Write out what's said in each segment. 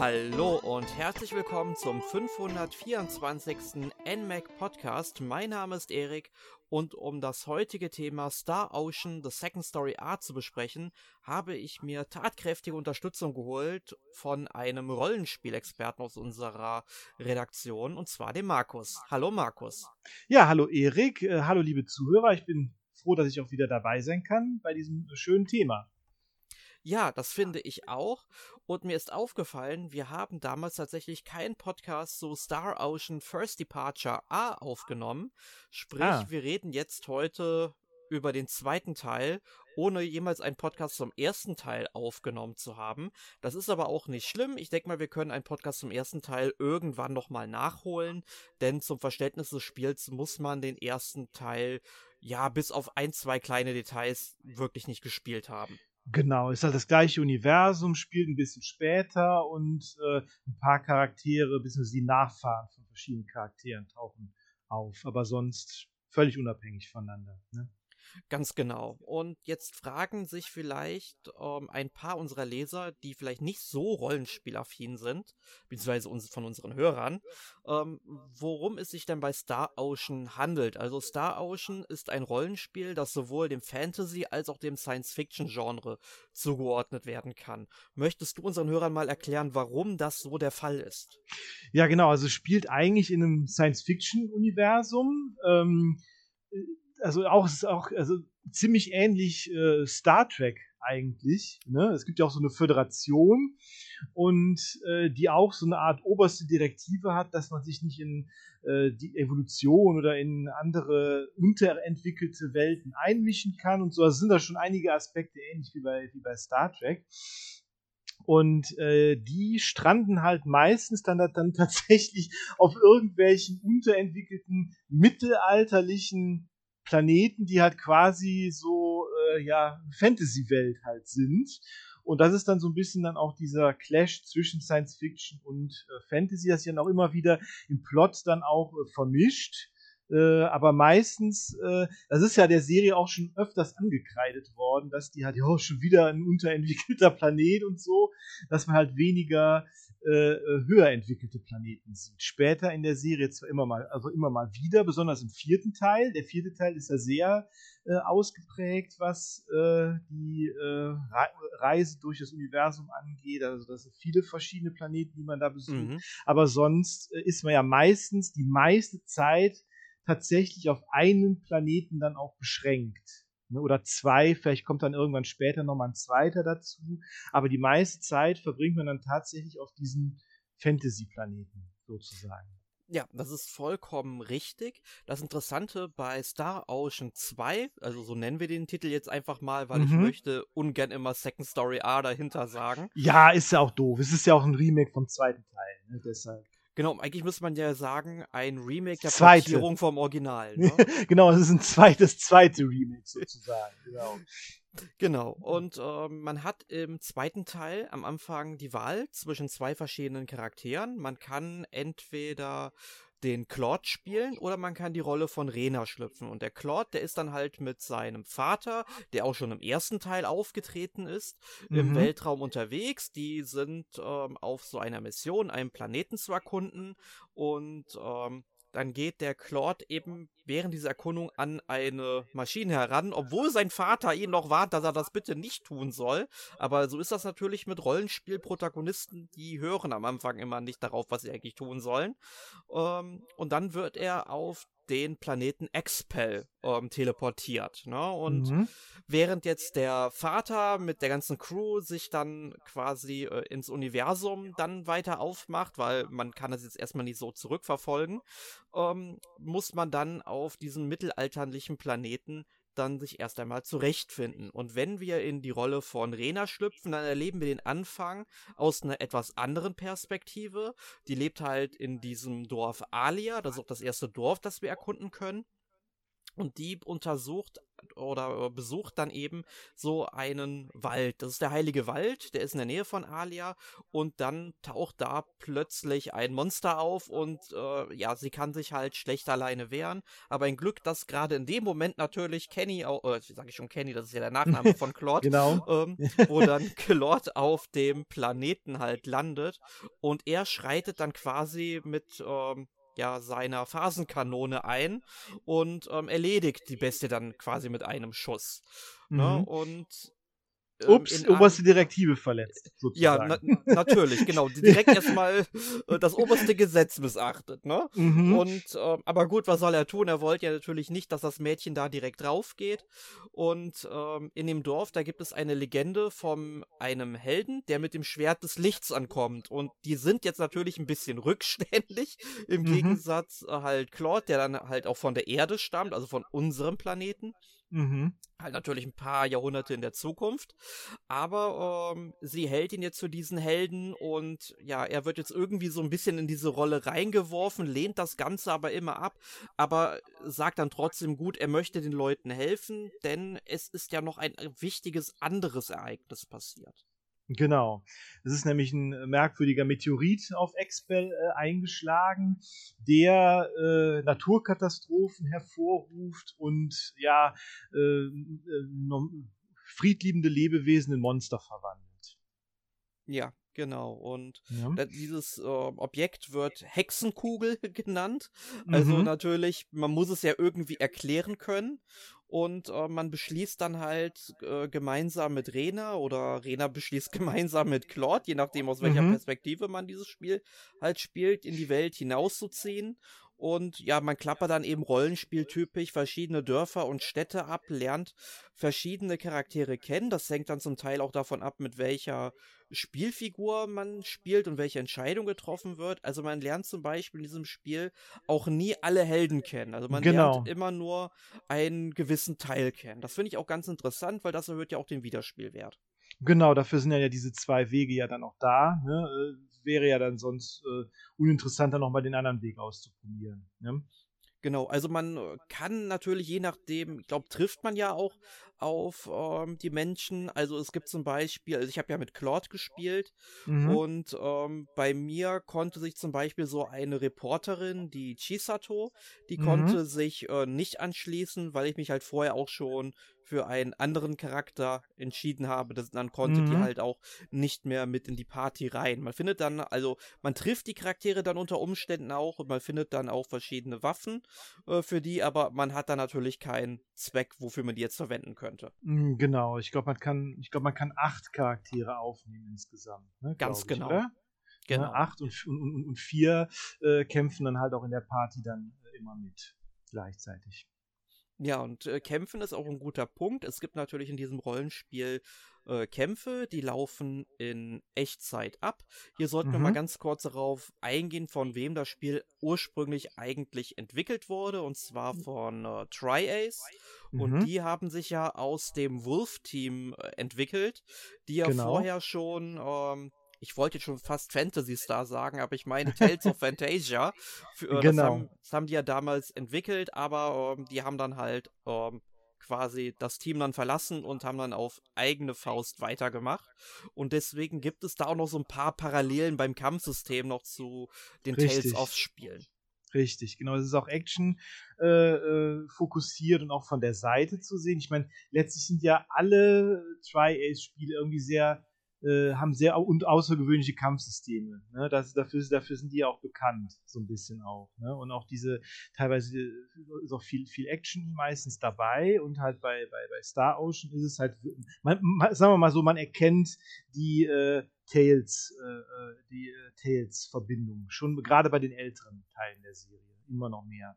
Hallo und herzlich willkommen zum 524. NMAC Podcast. Mein Name ist Erik und um das heutige Thema Star Ocean The Second Story Art zu besprechen, habe ich mir tatkräftige Unterstützung geholt von einem Rollenspielexperten aus unserer Redaktion und zwar dem Markus. Hallo Markus. Ja, hallo Erik, äh, hallo liebe Zuhörer. Ich bin froh, dass ich auch wieder dabei sein kann bei diesem schönen Thema. Ja, das finde ich auch. Und mir ist aufgefallen, wir haben damals tatsächlich keinen Podcast zu Star Ocean First Departure A aufgenommen. Sprich, ah. wir reden jetzt heute über den zweiten Teil, ohne jemals einen Podcast zum ersten Teil aufgenommen zu haben. Das ist aber auch nicht schlimm. Ich denke mal, wir können einen Podcast zum ersten Teil irgendwann nochmal nachholen, denn zum Verständnis des Spiels muss man den ersten Teil ja bis auf ein, zwei kleine Details wirklich nicht gespielt haben. Genau, ist halt das gleiche Universum, spielt ein bisschen später und äh, ein paar Charaktere, bzw. die Nachfahren von verschiedenen Charakteren tauchen auf, aber sonst völlig unabhängig voneinander. Ne? Ganz genau. Und jetzt fragen sich vielleicht ähm, ein paar unserer Leser, die vielleicht nicht so rollenspielaffin sind, beziehungsweise uns, von unseren Hörern, ähm, worum es sich denn bei Star Ocean handelt. Also Star Ocean ist ein Rollenspiel, das sowohl dem Fantasy als auch dem Science-Fiction-Genre zugeordnet werden kann. Möchtest du unseren Hörern mal erklären, warum das so der Fall ist? Ja, genau. Also spielt eigentlich in einem Science-Fiction-Universum. Ähm, also auch, auch also ziemlich ähnlich äh, Star Trek eigentlich. Ne? Es gibt ja auch so eine Föderation und äh, die auch so eine Art oberste Direktive hat, dass man sich nicht in äh, die Evolution oder in andere unterentwickelte Welten einmischen kann und so. Also sind da schon einige Aspekte ähnlich wie bei, wie bei Star Trek. Und äh, die stranden halt meistens dann, dann tatsächlich auf irgendwelchen unterentwickelten mittelalterlichen Planeten, die halt quasi so, äh, ja, Fantasy-Welt halt sind. Und das ist dann so ein bisschen dann auch dieser Clash zwischen Science Fiction und äh, Fantasy, das sich dann auch immer wieder im Plot dann auch äh, vermischt. Äh, aber meistens, äh, das ist ja der Serie auch schon öfters angekreidet worden, dass die halt, ja, schon wieder ein unterentwickelter Planet und so, dass man halt weniger äh, äh, höher entwickelte Planeten sieht. Später in der Serie zwar immer mal, also immer mal wieder, besonders im vierten Teil. Der vierte Teil ist ja sehr äh, ausgeprägt, was äh, die äh, Reise durch das Universum angeht. Also das sind viele verschiedene Planeten, die man da besucht. Mhm. Aber sonst ist man ja meistens die meiste Zeit tatsächlich auf einen Planeten dann auch beschränkt. Ne, oder zwei, vielleicht kommt dann irgendwann später nochmal ein zweiter dazu. Aber die meiste Zeit verbringt man dann tatsächlich auf diesen Fantasy-Planeten sozusagen. Ja, das ist vollkommen richtig. Das Interessante bei Star Ocean 2, also so nennen wir den Titel jetzt einfach mal, weil mhm. ich möchte ungern immer Second Story A dahinter sagen. Ja, ist ja auch doof. Es ist ja auch ein Remake vom zweiten Teil, ne? deshalb. Genau, eigentlich müsste man ja sagen, ein Remake der zweite. Portierung vom Original. Ne? genau, es ist ein zweites, zweite Remake sozusagen. genau. Genau, und äh, man hat im zweiten Teil am Anfang die Wahl zwischen zwei verschiedenen Charakteren. Man kann entweder den Claude spielen oder man kann die Rolle von Rena schlüpfen. Und der Claude, der ist dann halt mit seinem Vater, der auch schon im ersten Teil aufgetreten ist, mhm. im Weltraum unterwegs. Die sind ähm, auf so einer Mission, einen Planeten zu erkunden und ähm, dann geht der Claude eben während dieser Erkundung an eine Maschine heran, obwohl sein Vater ihn noch warnt, dass er das bitte nicht tun soll. Aber so ist das natürlich mit Rollenspielprotagonisten, die hören am Anfang immer nicht darauf, was sie eigentlich tun sollen. Ähm, und dann wird er auf den Planeten Expel ähm, teleportiert. Ne? Und mhm. während jetzt der Vater mit der ganzen Crew sich dann quasi äh, ins Universum dann weiter aufmacht, weil man kann das jetzt erstmal nicht so zurückverfolgen, ähm, muss man dann auf diesen mittelalterlichen Planeten dann sich erst einmal zurechtfinden. Und wenn wir in die Rolle von Rena schlüpfen, dann erleben wir den Anfang aus einer etwas anderen Perspektive. Die lebt halt in diesem Dorf Alia, das ist auch das erste Dorf, das wir erkunden können. Und die untersucht oder äh, besucht dann eben so einen Wald. Das ist der Heilige Wald, der ist in der Nähe von Alia und dann taucht da plötzlich ein Monster auf und äh, ja, sie kann sich halt schlecht alleine wehren. Aber ein Glück, dass gerade in dem Moment natürlich Kenny, äh, sage ich schon Kenny, das ist ja der Nachname von Claude, genau. ähm, wo dann Claude auf dem Planeten halt landet und er schreitet dann quasi mit ähm, ja seiner Phasenkanone ein und ähm, erledigt die Bestie dann quasi mit einem Schuss. Ne? Mhm. Ne? Und Ups, oberste Direktive verletzt. Sozusagen. Ja, na natürlich, genau. Direkt erstmal äh, das oberste Gesetz missachtet, ne? Mhm. Und, äh, aber gut, was soll er tun? Er wollte ja natürlich nicht, dass das Mädchen da direkt drauf geht. Und ähm, in dem Dorf, da gibt es eine Legende von einem Helden, der mit dem Schwert des Lichts ankommt. Und die sind jetzt natürlich ein bisschen rückständig, im mhm. Gegensatz äh, halt Claude, der dann halt auch von der Erde stammt, also von unserem Planeten. Mhm. Halt natürlich ein paar Jahrhunderte in der Zukunft. Aber ähm, sie hält ihn jetzt für diesen Helden und ja, er wird jetzt irgendwie so ein bisschen in diese Rolle reingeworfen, lehnt das Ganze aber immer ab, aber sagt dann trotzdem gut, er möchte den Leuten helfen, denn es ist ja noch ein wichtiges anderes Ereignis passiert. Genau. Es ist nämlich ein merkwürdiger Meteorit auf Expel äh, eingeschlagen, der äh, Naturkatastrophen hervorruft und ja äh, äh friedliebende Lebewesen in Monster verwandelt. Ja, genau. Und ja. dieses äh, Objekt wird Hexenkugel genannt. Also mhm. natürlich, man muss es ja irgendwie erklären können und äh, man beschließt dann halt äh, gemeinsam mit Rena oder Rena beschließt gemeinsam mit Claude, je nachdem aus welcher mhm. Perspektive man dieses Spiel halt spielt, in die Welt hinauszuziehen. Und ja, man klappert dann eben rollenspieltypisch verschiedene Dörfer und Städte ab, lernt verschiedene Charaktere kennen. Das hängt dann zum Teil auch davon ab, mit welcher Spielfigur man spielt und welche Entscheidung getroffen wird. Also man lernt zum Beispiel in diesem Spiel auch nie alle Helden kennen. Also man genau. lernt immer nur einen gewissen Teil kennen. Das finde ich auch ganz interessant, weil das erhöht ja auch den Wiederspielwert. Genau, dafür sind ja diese zwei Wege ja dann auch da. Ne? Wäre ja dann sonst äh, uninteressanter, nochmal den anderen Weg auszuprobieren. Ne? Genau, also man äh, kann natürlich je nachdem, ich glaube, trifft man ja auch auf ähm, die Menschen. Also es gibt zum Beispiel, also ich habe ja mit Claude gespielt mhm. und ähm, bei mir konnte sich zum Beispiel so eine Reporterin, die Chisato, die mhm. konnte sich äh, nicht anschließen, weil ich mich halt vorher auch schon für einen anderen Charakter entschieden habe, das, dann konnte mhm. die halt auch nicht mehr mit in die Party rein. Man findet dann, also man trifft die Charaktere dann unter Umständen auch und man findet dann auch verschiedene Waffen äh, für die, aber man hat dann natürlich keinen Zweck, wofür man die jetzt verwenden könnte. Mhm, genau, ich glaube, man kann, ich glaube, man kann acht Charaktere aufnehmen insgesamt. Ne, Ganz genau. Ich, oder? Genau. Ja, acht und, und, und vier äh, kämpfen dann halt auch in der Party dann äh, immer mit gleichzeitig. Ja, und äh, Kämpfen ist auch ein guter Punkt. Es gibt natürlich in diesem Rollenspiel äh, Kämpfe, die laufen in Echtzeit ab. Hier sollten mhm. wir mal mhm. ganz kurz darauf eingehen, von wem das Spiel ursprünglich eigentlich entwickelt wurde, und zwar von äh, Tri-Ace. Mhm. Und die haben sich ja aus dem Wolf-Team äh, entwickelt, die ja genau. vorher schon ähm, ich wollte jetzt schon fast Fantasy Star sagen, aber ich meine Tales of Fantasia. Für, äh, genau. Das haben, das haben, die ja damals entwickelt, aber ähm, die haben dann halt ähm, quasi das Team dann verlassen und haben dann auf eigene Faust weitergemacht. Und deswegen gibt es da auch noch so ein paar Parallelen beim Kampfsystem noch zu den Richtig. Tales of Spielen. Richtig, genau. Es ist auch Action äh, äh, fokussiert und auch von der Seite zu sehen. Ich meine, letztlich sind ja alle Tri-Ace-Spiele irgendwie sehr äh, haben sehr und außergewöhnliche Kampfsysteme. Ne? Das, dafür, dafür sind die ja auch bekannt, so ein bisschen auch. Ne? Und auch diese, teilweise ist auch viel, viel Action meistens dabei und halt bei, bei, bei Star Ocean ist es halt, man, sagen wir mal so, man erkennt die äh, Tales, äh, äh die äh, Tales-Verbindung, schon gerade bei den älteren Teilen der Serie, immer noch mehr.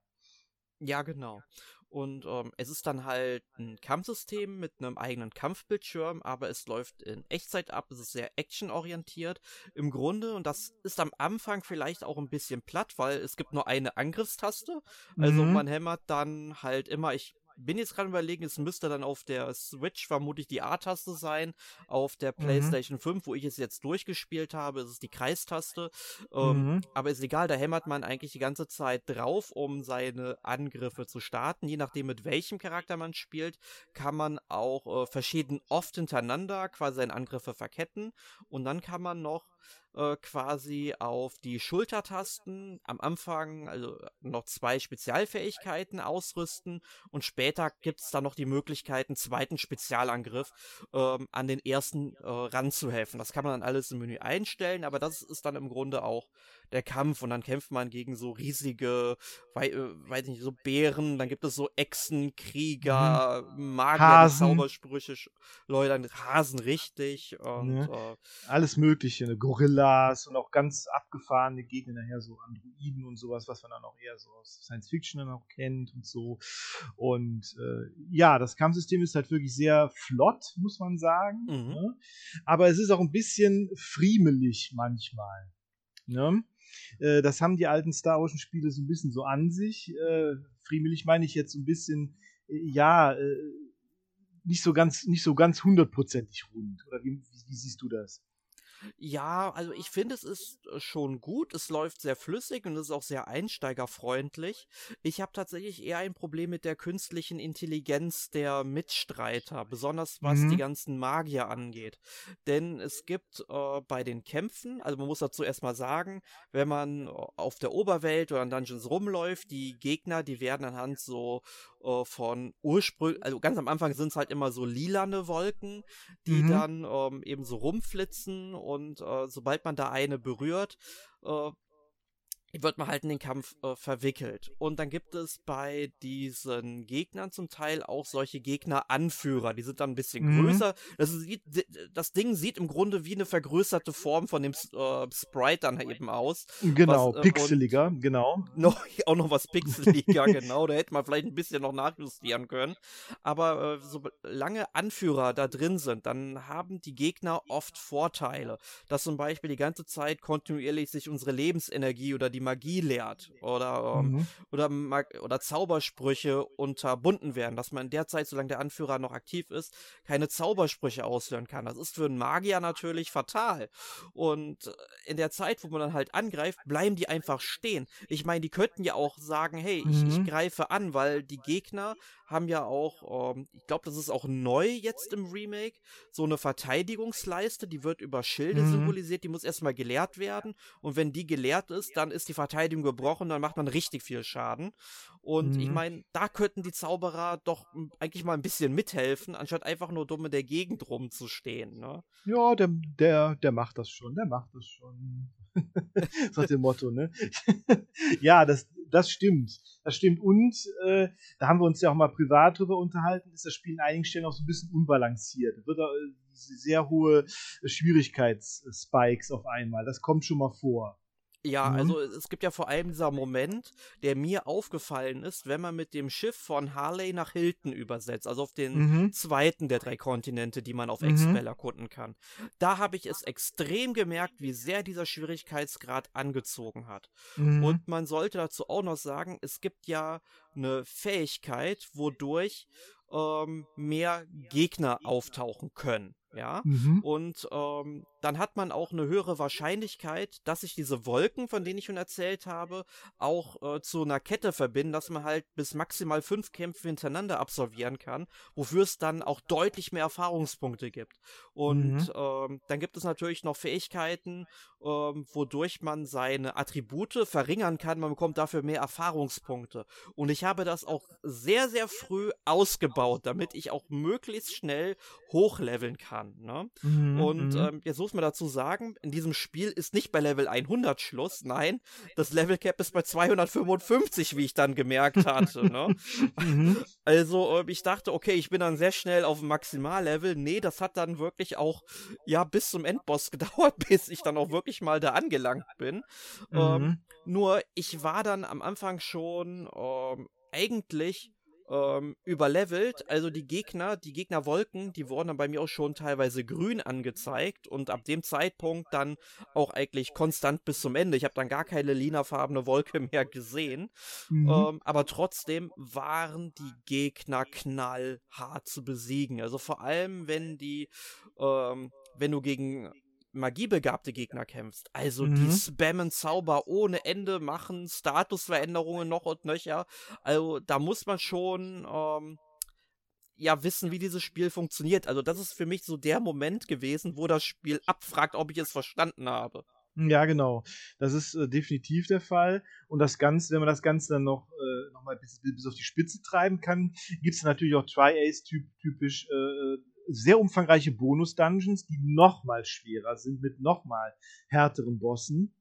Ja, genau. Und ähm, es ist dann halt ein Kampfsystem mit einem eigenen Kampfbildschirm, aber es läuft in Echtzeit ab, es ist sehr actionorientiert. Im Grunde, und das ist am Anfang vielleicht auch ein bisschen platt, weil es gibt nur eine Angriffstaste. Also mhm. man hämmert dann halt immer, ich bin jetzt gerade überlegen, es müsste dann auf der Switch vermutlich die A-Taste sein. Auf der Mhm. PlayStation 5, wo ich es jetzt durchgespielt habe, ist es die Kreistaste. Ähm, Mhm. aber ist egal, da hämmert man eigentlich die ganze Zeit drauf, um seine Angriffe zu starten. Je nachdem, mit welchem Charakter man spielt, kann man auch äh, verschieden oft hintereinander quasi seine Angriffe verketten. Und dann kann man noch äh, quasi auf die Schultertasten am Anfang also noch zwei Spezialfähigkeiten ausrüsten und später gibt es dann noch die Möglichkeit, einen zweiten Spezialangriff ähm, an den ersten äh, ranzuhelfen. Das kann man dann alles im Menü einstellen, aber das ist dann im Grunde auch der Kampf und dann kämpft man gegen so riesige, wei äh, weiß nicht, so Bären, dann gibt es so Echsen, Krieger, Magier, die Hasen. Zaubersprüche schleudern, Hasen richtig und Ne. äh, Alles Mögliche, ne? Gorillas und auch ganz abgefahrene Gegner nachher, so Androiden und sowas, was man dann auch eher so aus Science Fiction dann auch kennt und so. Und äh, ja, das Kampfsystem ist halt wirklich sehr flott, muss man sagen. Mhm. Ne? Aber es ist auch ein bisschen friemelig manchmal. Ne? Äh, das haben die alten Star Ocean-Spiele so ein bisschen so an sich. Äh, friemelig meine ich jetzt so ein bisschen, äh, ja, äh, nicht so ganz, nicht so ganz hundertprozentig rund. Oder wie, wie, wie siehst du das? Ja, also ich finde, es ist äh, schon gut. Es läuft sehr flüssig und es ist auch sehr einsteigerfreundlich. Ich habe tatsächlich eher ein Problem mit der künstlichen Intelligenz der Mitstreiter, besonders was Mhm. die ganzen Magier angeht. Denn es gibt äh, bei den Kämpfen, also man muss dazu erstmal sagen, wenn man äh, auf der Oberwelt oder in Dungeons rumläuft, die Gegner, die werden anhand so äh, von ursprünglich, also ganz am Anfang sind es halt immer so lilane Wolken, die Mhm. dann ähm, eben so rumflitzen und äh, sobald man da eine berührt, äh, wird man halt in den Kampf äh, verwickelt. Und dann gibt es bei diesen Gegnern zum Teil auch solche Gegner-Anführer. Die sind dann ein bisschen Mhm. größer. Das, sieht, das Ding sieht im Grunde wie eine vergrößerte Form von dem äh, Sprite dann eben aus. Genau, Was, äh, pixeliger, genau. Noch, auch noch was pixeliger, genau. Da hätte man vielleicht ein bisschen noch nachjustieren können. Aber äh, solange Anführer da drin sind, dann haben die Gegner oft Vorteile. Dass zum Beispiel die ganze Zeit kontinuierlich sich unsere Lebensenergie oder die Magie leert. Oder, ähm, Mhm. oder, Mag oder Zaubersprüche unterbunden werden. Dass man in der Zeit, solange der Anführer noch aktiv ist, keine Zaubersprüche auslösen kann. Das ist für einen Magier natürlich fatal. Und äh, in der Zeit, wo man dann halt angreift, bleiben die einfach stehen. Ich meine, die könnten ja auch sagen, hey, ich, ich Mhm. greife an, weil die Gegner haben ja auch, ähm, ich glaube, das ist auch neu jetzt im Remake, so eine Verteidigungsleiste, die wird über Schilde Mhm. symbolisiert, die muss erstmal geleert werden. Und wenn die geleert ist, dann ist die Verteidigung gebrochen, dann macht man richtig viel Schaden. Und ich Mhm. meine, da könnten die Zauberer doch eigentlich mal ein bisschen mithelfen, anstatt einfach nur dumm in der Gegend rumzustehen, ne? Ja, der, der, der macht das schon, der macht das schon. so dem Motto, ne? ja, das, das stimmt. Das stimmt. Und äh, da haben wir uns ja auch mal privat drüber unterhalten, ist das Spiel in einigen Stellen auch so ein bisschen unbalanciert. Da wird da äh, sehr hohe Schwierigkeitsspikes auf einmal. Das kommt schon mal vor. Ja, Mhm. also es gibt ja vor allem dieser Moment, der mir aufgefallen ist, wenn man mit dem Schiff von Harley nach Hilton übersetzt, also auf den Mhm. zweiten der drei Kontinente, die man auf Mhm. Expel erkunden kann. Da habe ich es extrem gemerkt, wie sehr dieser Schwierigkeitsgrad angezogen hat. Mhm. Und man sollte dazu auch noch sagen, es gibt ja eine Fähigkeit, wodurch ähm, mehr Gegner auftauchen können. Ja. Mhm. Und ähm, dann hat man auch eine höhere Wahrscheinlichkeit, dass sich diese Wolken, von denen ich schon erzählt habe, auch äh, zu einer Kette verbinden, dass man halt bis maximal fünf Kämpfe hintereinander absolvieren kann, wofür es dann auch deutlich mehr Erfahrungspunkte gibt. Und Mhm. ähm, dann gibt es natürlich noch Fähigkeiten, ähm, wodurch man seine Attribute verringern kann. Man bekommt dafür mehr Erfahrungspunkte. Und ich habe das auch sehr, sehr früh ausgebaut, damit ich auch möglichst schnell hochleveln kann. Ne? Mhm. Und Mhm. ähm, jetzt muss man dazu sagen, in diesem Spiel ist nicht bei Level 100 Schluss, nein, das Level Cap ist bei 255, wie ich dann gemerkt hatte. ne? Mhm. Also äh, ich dachte, okay, ich bin dann sehr schnell auf dem Maximallevel. Nee, das hat dann wirklich auch, ja, bis zum Endboss gedauert, bis ich dann auch wirklich mal da angelangt bin. Ähm, Mhm. nur ich war dann am Anfang schon ähm, eigentlich ähm, überlevelt. Also die Gegner, die Gegnerwolken, die wurden dann bei mir auch schon teilweise grün angezeigt und ab dem Zeitpunkt dann auch eigentlich konstant bis zum Ende. Ich habe dann gar keine linafarbene Wolke mehr gesehen. Mhm. Ähm, aber trotzdem waren die Gegner knallhart zu besiegen. Also vor allem, wenn die, ähm, wenn du gegen magiebegabte Gegner kämpfst. Also mhm. die spammen Zauber ohne Ende, machen Statusveränderungen noch und nöcher. Also da muss man schon ähm, ja wissen, wie dieses Spiel funktioniert. Also das ist für mich so der Moment gewesen, wo das Spiel abfragt, ob ich es verstanden habe. Ja, genau. Das ist äh, definitiv der Fall. Und das Ganze, wenn man das Ganze dann noch, äh, noch mal bis, bis auf die Spitze treiben kann, gibt es natürlich auch Tri-Ace-typisch äh, sehr umfangreiche Bonus-Dungeons, die nochmal schwerer sind, mit nochmal härteren Bossen.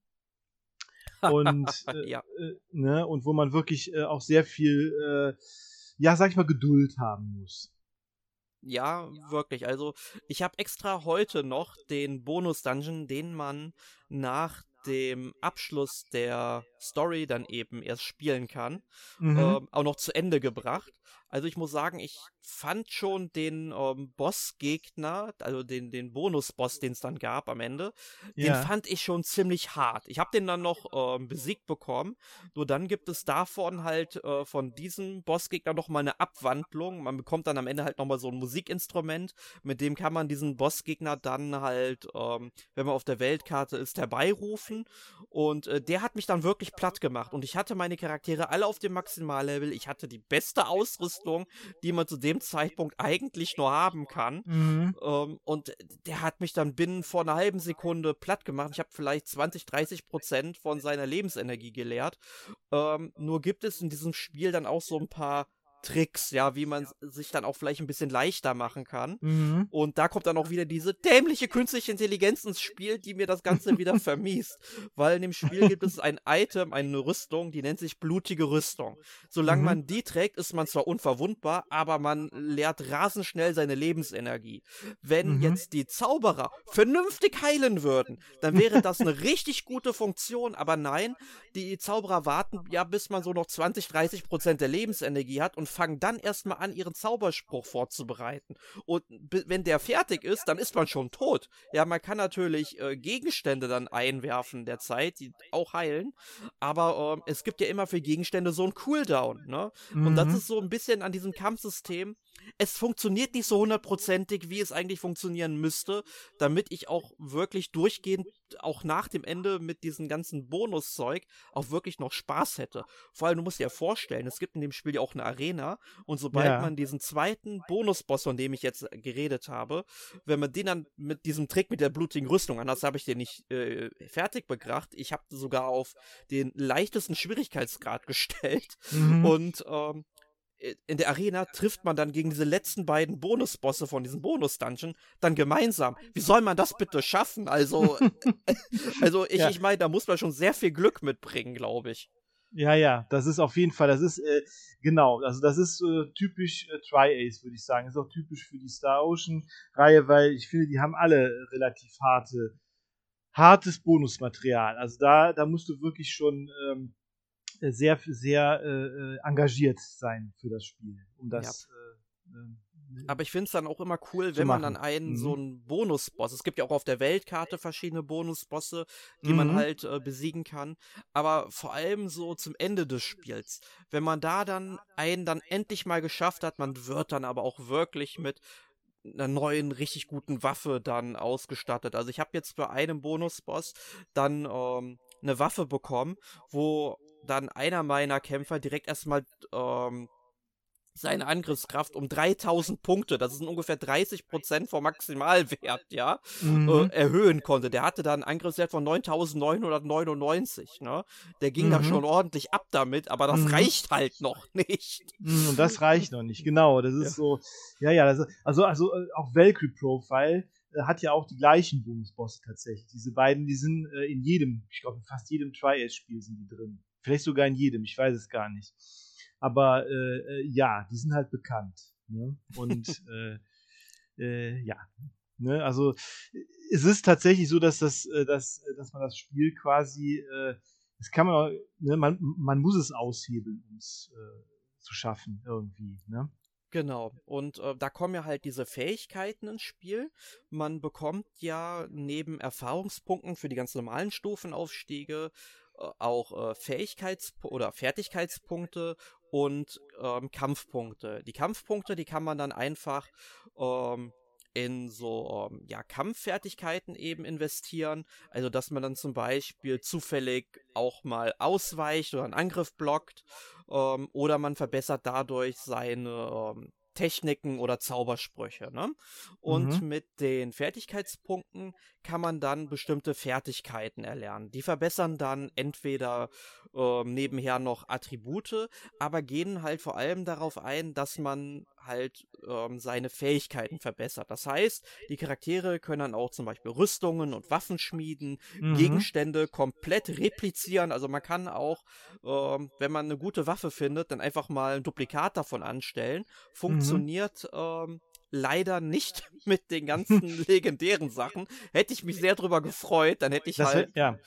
Und, äh, ja. äh, ne, und wo man wirklich äh, auch sehr viel, äh, ja, sag ich mal, Geduld haben muss. Ja, wirklich. Also, ich habe extra heute noch den Bonus-Dungeon, den man nach dem Abschluss der Story dann eben erst spielen kann, mhm. ähm, auch noch zu Ende gebracht. Also ich muss sagen, ich fand schon den ähm, Bossgegner, also den, den Bonus-Boss, den es dann gab am Ende, ja. den fand ich schon ziemlich hart. Ich habe den dann noch ähm, besiegt bekommen. Nur dann gibt es davon halt äh, von diesem Bossgegner noch mal eine Abwandlung. Man bekommt dann am Ende halt noch mal so ein Musikinstrument, mit dem kann man diesen Bossgegner dann halt, ähm, wenn man auf der Weltkarte ist, herbeirufen. Und äh, der hat mich dann wirklich platt gemacht. Und ich hatte meine Charaktere alle auf dem Maximallevel. Ich hatte die beste Ausrüstung Leistung, die man zu dem Zeitpunkt eigentlich nur haben kann. Mhm. Ähm, und der hat mich dann binnen vor einer halben Sekunde platt gemacht. Ich habe vielleicht 20, 30 Prozent von seiner Lebensenergie geleert. Ähm, nur gibt es in diesem Spiel dann auch so ein paar Tricks, ja, wie man sich dann auch vielleicht ein bisschen leichter machen kann. Mhm. Und da kommt dann auch wieder diese dämliche künstliche Intelligenz ins Spiel, die mir das Ganze wieder vermiest. Weil in dem Spiel gibt es ein Item, eine Rüstung, die nennt sich blutige Rüstung. Solange mhm. man die trägt, ist man zwar unverwundbar, aber man leert rasend schnell seine Lebensenergie. Wenn mhm. jetzt die Zauberer vernünftig heilen würden, dann wäre das eine richtig gute Funktion, aber nein, die Zauberer warten ja, bis man so noch 20, 30 Prozent der Lebensenergie hat und fangen dann erstmal an, ihren Zauberspruch vorzubereiten. Und wenn der fertig ist, dann ist man schon tot. Ja, man kann natürlich äh, Gegenstände dann einwerfen der Zeit, die auch heilen. Aber ähm, es gibt ja immer für Gegenstände so einen Cooldown, ne? Mhm. Und das mhm. ist so ein bisschen an diesem Kampfsystem. Es funktioniert nicht so hundertprozentig, wie es eigentlich funktionieren müsste, damit ich auch wirklich durchgehend, auch nach dem Ende mit diesem ganzen Bonuszeug, auch wirklich noch Spaß hätte. Vor allem, du musst dir ja vorstellen, es gibt in dem Spiel ja auch eine Arena. Und sobald ja. man diesen zweiten Bonusboss, von dem ich jetzt geredet habe, wenn man den dann mit diesem Trick mit der blutigen Rüstung, anders habe ich den nicht äh, fertig begracht. Ich habe sogar auf den leichtesten Schwierigkeitsgrad gestellt. Mhm. Und ähm, in der Arena trifft man dann gegen diese letzten beiden Bonusbosse von diesem Bonus-Dungeon dann gemeinsam. Wie soll man das bitte schaffen? Also, also ich, ja. ich meine, da muss man schon sehr viel Glück mitbringen, glaube ich. Ja, ja, das ist auf jeden Fall, das ist, äh, genau, also das ist äh, typisch äh, Tri-Ace, würde ich sagen. Ist auch typisch für die Star Ocean-Reihe, weil ich finde, die haben alle relativ harte, hartes Bonusmaterial. Also da, da musst du wirklich schon ähm, sehr, sehr äh, äh engagiert sein für das Spiel, um das ja. äh, ähm, aber ich finde es dann auch immer cool, wenn man dann einen mhm. so einen Bonusboss. Es gibt ja auch auf der Weltkarte verschiedene Bonusbosse, die mhm. man halt äh, besiegen kann. Aber vor allem so zum Ende des Spiels, wenn man da dann einen dann endlich mal geschafft hat, man wird dann aber auch wirklich mit einer neuen, richtig guten Waffe dann ausgestattet. Also ich habe jetzt bei einem Bonusboss dann ähm, eine Waffe bekommen, wo dann einer meiner Kämpfer direkt erstmal ähm, seine Angriffskraft um 3000 Punkte, das sind ungefähr 30% vom Maximalwert, ja, mhm. äh, erhöhen konnte. Der hatte da einen Angriffswert von 9999, ne? Der ging mhm. da schon ordentlich ab damit, aber das mhm. reicht halt noch nicht. Mhm, und das reicht noch nicht, genau. Das ist ja. so, ja, ja, das ist, also, also äh, auch Valkyrie Profile äh, hat ja auch die gleichen Bonusbosse tatsächlich. Diese beiden, die sind äh, in jedem, ich glaube, in fast jedem Tri-Ace-Spiel sind die drin. Vielleicht sogar in jedem, ich weiß es gar nicht. Aber äh, äh, ja, die sind halt bekannt. Ne? Und äh, äh, ja, ne? also es ist tatsächlich so, dass das, äh, dass, dass man das Spiel quasi, äh, das kann man, ne? man, man muss es aushebeln, um es äh, zu schaffen irgendwie, ne? Genau. Und äh, da kommen ja halt diese Fähigkeiten ins Spiel. Man bekommt ja neben Erfahrungspunkten für die ganz normalen Stufenaufstiege äh, auch äh, Fähigkeits- oder Fertigkeitspunkte und ähm, Kampfpunkte. Die Kampfpunkte, die kann man dann einfach ähm, in so ähm, ja, Kampffertigkeiten eben investieren. Also dass man dann zum Beispiel zufällig auch mal ausweicht oder einen Angriff blockt. Ähm, oder man verbessert dadurch seine ähm, Techniken oder Zaubersprüche. Ne? Und mhm. mit den Fertigkeitspunkten kann man dann bestimmte Fertigkeiten erlernen. Die verbessern dann entweder äh, nebenher noch Attribute, aber gehen halt vor allem darauf ein, dass man halt ähm, seine Fähigkeiten verbessert. Das heißt, die Charaktere können dann auch zum Beispiel Rüstungen und Waffen schmieden, mhm. Gegenstände komplett replizieren. Also man kann auch, ähm, wenn man eine gute Waffe findet, dann einfach mal ein Duplikat davon anstellen. Mhm. Funktioniert mhm. ähm, leider nicht mit den ganzen legendären Sachen. Hätte ich mich sehr drüber gefreut, dann hätte ich das halt. ja.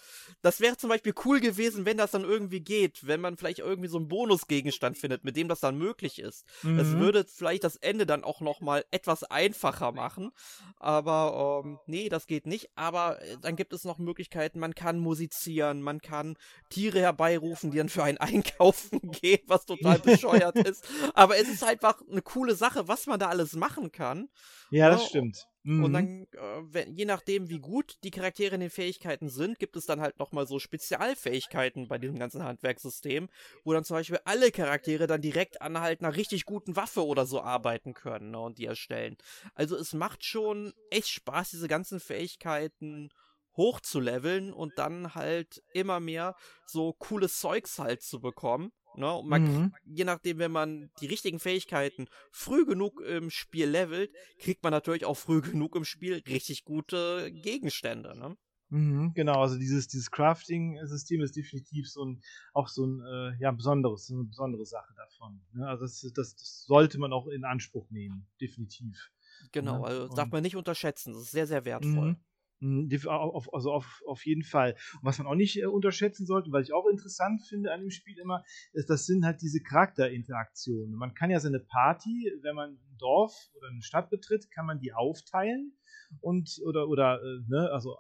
Das wäre zum Beispiel cool gewesen, wenn das dann irgendwie geht, wenn man vielleicht irgendwie so einen Bonusgegenstand findet, mit dem das dann möglich ist. Mhm. Das würde vielleicht das Ende dann auch nochmal etwas einfacher machen. Aber ähm, nee, das geht nicht. Aber äh, dann gibt es noch Möglichkeiten, man kann musizieren, man kann Tiere herbeirufen, die dann für einen einkaufen gehen, was total bescheuert ist. Aber es ist einfach eine coole Sache, was man da alles machen kann. Ja, das ja, stimmt. Mhm. Und dann, äh, wenn, je nachdem, wie gut die Charaktere in den Fähigkeiten sind, gibt es dann halt nochmal so Spezialfähigkeiten bei diesem ganzen Handwerkssystem, wo dann zum Beispiel alle Charaktere dann direkt an halt einer richtig guten Waffe oder so arbeiten können ne, und die erstellen. Also es macht schon echt Spaß, diese ganzen Fähigkeiten hochzuleveln und dann halt immer mehr so cooles Zeugs halt zu bekommen. Ne? Und man, mhm. je nachdem, wenn man die richtigen Fähigkeiten früh genug im Spiel levelt, kriegt man natürlich auch früh genug im Spiel richtig gute Gegenstände. Ne? Mhm, genau, also dieses, dieses Crafting-System ist definitiv so ein, auch so ein äh, ja, besonderes, so eine besondere Sache davon. Ne? Also das, das, das, sollte man auch in Anspruch nehmen, definitiv. Genau, ne? also darf man nicht unterschätzen, das ist sehr, sehr wertvoll. Mhm. Hm, auf, also auf, auf jeden Fall. Und was man auch nicht äh, unterschätzen sollte, was ich auch interessant finde an dem Spiel immer, ist, das sind halt diese Charakterinteraktionen. Man kann ja seine Party, wenn man ein Dorf oder eine Stadt betritt, kann man die aufteilen und oder oder äh, ne, also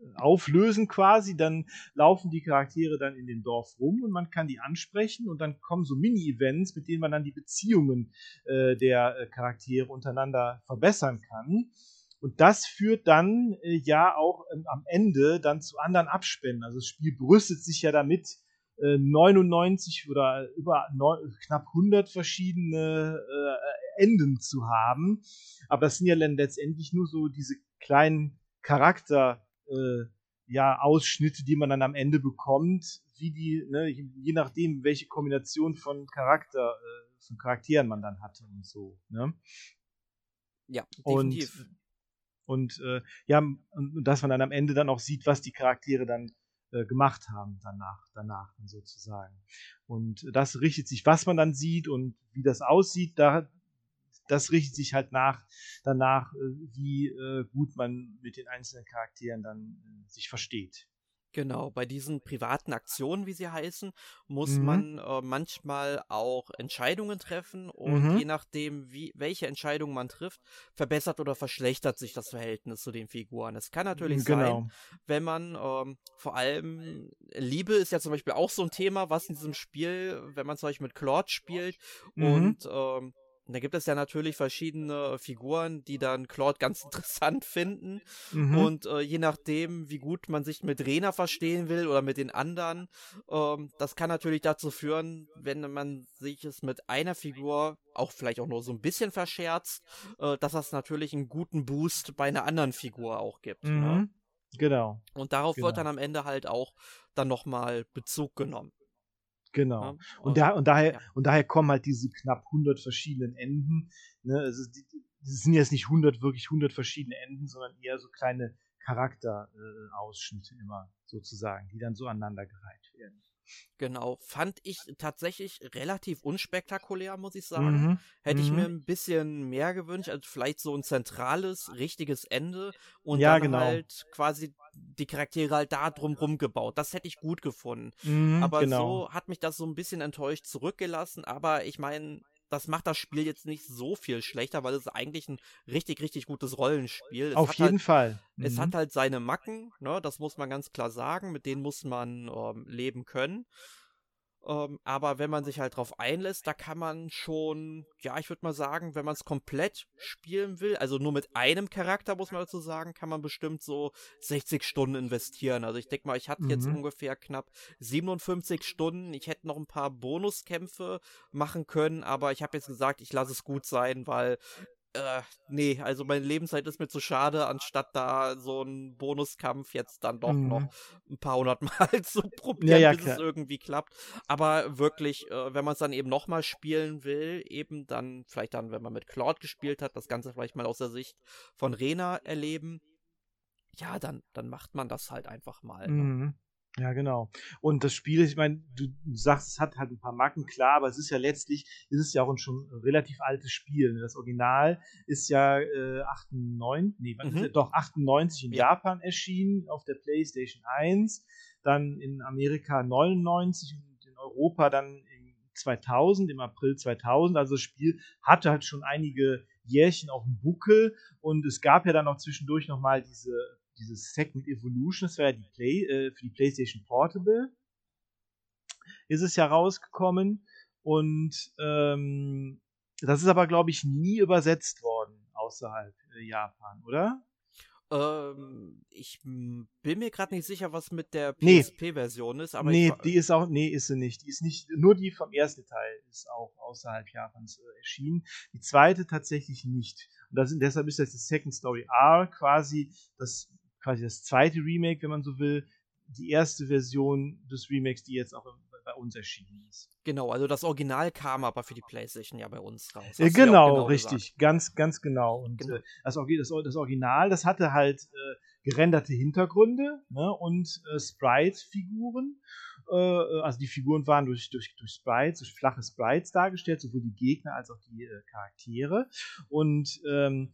äh, auflösen quasi, dann laufen die Charaktere dann in dem Dorf rum und man kann die ansprechen und dann kommen so Mini-Events, mit denen man dann die Beziehungen äh, der Charaktere untereinander verbessern kann. Und das führt dann äh, ja auch ähm, am Ende dann zu anderen Abspänen. Also das Spiel brüstet sich ja damit, äh, 99 oder über neun, knapp 100 verschiedene äh, Enden zu haben. Aber das sind ja dann letztendlich nur so diese kleinen Charakter, äh, ja, Ausschnitte, die man dann am Ende bekommt, wie die, ne, je nachdem, welche Kombination von Charakter, äh, von Charakteren man dann hatte und so, ne? Ja, definitiv. Und und äh, ja, dass man dann am Ende dann auch sieht, was die Charaktere dann äh, gemacht haben danach, danach sozusagen. Und das richtet sich, was man dann sieht und wie das aussieht, da, das richtet sich halt nach, danach, äh, wie äh, gut man mit den einzelnen Charakteren dann äh, sich versteht. Genau, bei diesen privaten Aktionen, wie sie heißen, muss mhm. man äh, manchmal auch Entscheidungen treffen und mhm. je nachdem, wie, welche Entscheidung man trifft, verbessert oder verschlechtert sich das Verhältnis zu den Figuren. Es kann natürlich genau. sein, wenn man ähm, vor allem Liebe ist ja zum Beispiel auch so ein Thema, was in diesem Spiel, wenn man zum Beispiel mit Claude spielt mhm. und ähm, und da gibt es ja natürlich verschiedene Figuren, die dann Claude ganz interessant finden. Mhm. Und äh, je nachdem, wie gut man sich mit Rena verstehen will oder mit den anderen, ähm, das kann natürlich dazu führen, wenn man sich es mit einer Figur auch vielleicht auch nur so ein bisschen verscherzt, äh, dass das natürlich einen guten Boost bei einer anderen Figur auch gibt. Ne? Mhm. Ne? Genau. Und darauf genau. wird dann am Ende halt auch dann nochmal Bezug genommen. Genau. Ja, und, da, und, daher, ja. und daher kommen halt diese knapp 100 verschiedenen Enden. Ne? Also die, das sind jetzt nicht 100, wirklich 100 verschiedene Enden, sondern eher so kleine Charakterausschnitte äh, immer sozusagen, die dann so aneinandergereiht werden. Genau, fand ich tatsächlich relativ unspektakulär, muss ich sagen. Mhm. Hätte ich Mhm. mir ein bisschen mehr gewünscht, also vielleicht so ein zentrales, richtiges Ende und Ja, dann genau. halt quasi die Charaktere halt da drumrum gebaut. Das hätte ich gut gefunden. Mhm, Aber genau. so hat mich das so ein bisschen enttäuscht zurückgelassen. Aber ich meine, das macht das Spiel jetzt nicht so viel schlechter, weil es ist eigentlich ein richtig, richtig gutes Rollenspiel. Es Auf hat jeden halt, Fall. Es Mhm. hat halt seine Macken, ne? Das muss man ganz klar sagen. Mit denen muss man ähm, leben können. Ähm, aber wenn man sich halt drauf einlässt, da kann man schon, ja, ich würde mal sagen, wenn man es komplett spielen will, also nur mit einem Charakter, muss man dazu sagen, kann man bestimmt so 60 Stunden investieren. Also ich denke mal, ich hatte jetzt Mhm. ungefähr knapp 57 Stunden. Ich hätte noch ein paar Bonuskämpfe machen können, aber ich habe jetzt gesagt, ich lasse es gut sein, weil äh, nee, also meine Lebenszeit ist mir zu schade, anstatt da so einen Bonuskampf jetzt dann doch Mhm. noch ein paar hundert Mal zu probieren, Ja, ja, bis klar. es irgendwie klappt. Aber wirklich, äh, wenn man es dann eben nochmal spielen will, eben dann, vielleicht dann, wenn man mit Claude gespielt hat, das Ganze vielleicht mal aus der Sicht von Rena erleben, ja, dann, dann macht man das halt einfach mal. Ne? Ja, genau. Und das Spiel, ich meine, du sagst, es hat halt ein paar Macken, klar, aber es ist ja letztlich, ist es ja auch ein schon relativ altes Spiel. ne? Das Original ist ja äh, 98, nee, Mhm. ist doch 98 in Ja. Japan erschienen, auf der PlayStation 1, dann in Amerika 99 und in Europa dann im 2000, im April 2000. Also das Spiel hatte halt schon einige Jährchen auf dem Buckel und es gab ja dann auch zwischendurch nochmal diese dieses Second Evolution, das war ja die Play, äh, für die PlayStation Portable, ist es ja rausgekommen. Und ähm, das ist aber, glaube ich, nie übersetzt worden außerhalb äh, Japan, oder? Ähm, ich bin mir gerade nicht sicher, was mit der Nee. PSP-Version ist, aber nee, die ist auch, nee, ist sie nicht. Die ist nicht, nur die vom ersten Teil ist auch außerhalb Japans äh, erschienen. Die zweite tatsächlich nicht. Und das, deshalb ist das die Second Story R quasi das, quasi das zweite Remake, wenn man so will. Die erste Version des Remakes, die jetzt auch bei- uns erschienen ist. Genau, also das Original kam aber für die PlayStation ja bei uns raus. Genau, gesagt. richtig. Ganz, ganz genau. Und Genau. Äh, das, das, Original, das hatte halt äh, gerenderte Hintergründe ne, und äh, Sprite-Figuren. Äh, äh, also die Figuren waren durch, durch, durch Sprites, durch flache Sprites dargestellt, sowohl die Gegner als auch die Charaktere. Und ähm,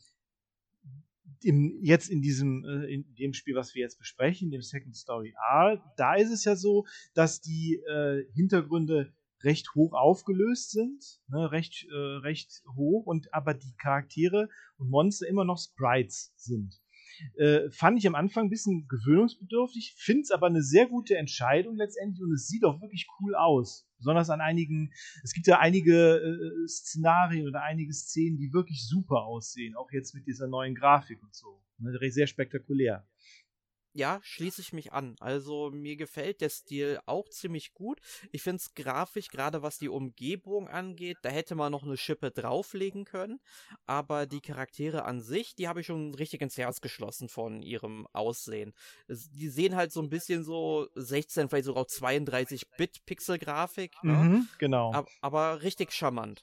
im, jetzt in diesem äh, in dem Spiel, was wir jetzt besprechen, dem Second Story R, da ist es ja so, dass die äh, Hintergründe recht hoch aufgelöst sind, ne, recht, äh, recht hoch und aber die Charaktere und Monster immer noch Sprites sind. Äh, fand ich am Anfang ein bisschen gewöhnungsbedürftig, finde es aber eine sehr gute Entscheidung letztendlich und es sieht auch wirklich cool aus. Besonders an einigen, es gibt ja einige äh, Szenarien oder einige Szenen, die wirklich super aussehen, auch jetzt mit dieser neuen Grafik und so. Ne, sehr spektakulär. Ja, schließe ich mich an. Also mir gefällt der Stil auch ziemlich gut. Ich finde es grafisch, gerade was die Umgebung angeht, da hätte man noch eine Schippe drauflegen können. Aber die Charaktere an sich, die habe ich schon richtig ins Herz geschlossen von ihrem Aussehen. Die sehen halt so ein bisschen so 16, vielleicht sogar auch 32-Bit-Pixel-Grafik. Ne? Mhm, genau. Ab, aber richtig charmant.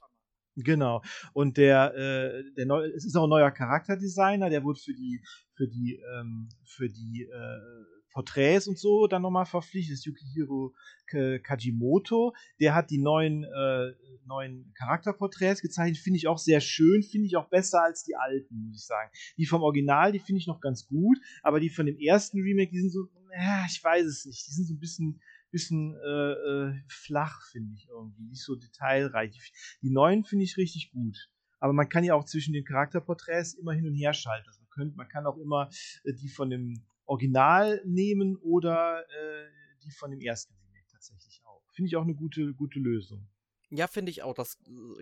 Genau. Und der, äh, der neu, es ist auch ein neuer Charakterdesigner, der wurde für die, für die, ähm, für die äh, Porträts und so dann nochmal verpflichtet, das ist Yukihiro Kajimoto. Der hat die neuen, äh, neuen Charakterporträts gezeichnet, finde ich auch sehr schön, finde ich auch besser als die alten, muss ich sagen. Die vom Original, die finde ich noch ganz gut, aber die von dem ersten Remake, die sind so, ja, ich weiß es nicht, die sind so ein bisschen, bisschen äh, äh, flach, finde ich irgendwie, nicht so detailreich. Die neuen finde ich richtig gut. Aber man kann ja auch zwischen den Charakterporträts immer hin und her schalten. Also man, könnte, man kann auch immer äh, die von dem Original nehmen oder äh, die von dem ersten Remake tatsächlich auch. Finde ich auch eine gute, gute Lösung. Ja, finde ich auch. Das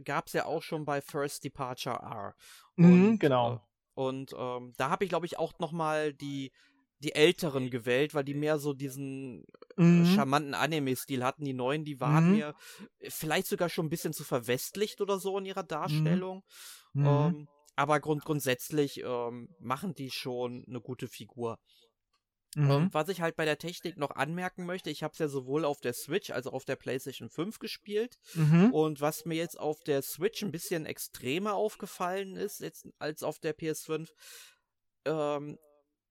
gab es ja auch schon bei First Departure R. Mhm, genau. Äh, und ähm, da habe ich, glaube ich, auch noch mal die, die älteren gewählt, weil die mehr so diesen äh, Mhm. charmanten Anime-Stil hatten. Die neuen, die waren Mhm. mir vielleicht sogar schon ein bisschen zu verwestlicht oder so in ihrer Darstellung. Mhm. Ähm, aber grund grundsätzlich ähm, machen die schon eine gute Figur. Mhm. Ähm, was ich halt bei der Technik noch anmerken möchte, ich habe es ja sowohl auf der Switch als auch auf der PlayStation 5 gespielt. Mhm. Und was mir jetzt auf der Switch ein bisschen extremer aufgefallen ist jetzt als auf der PS5, ähm,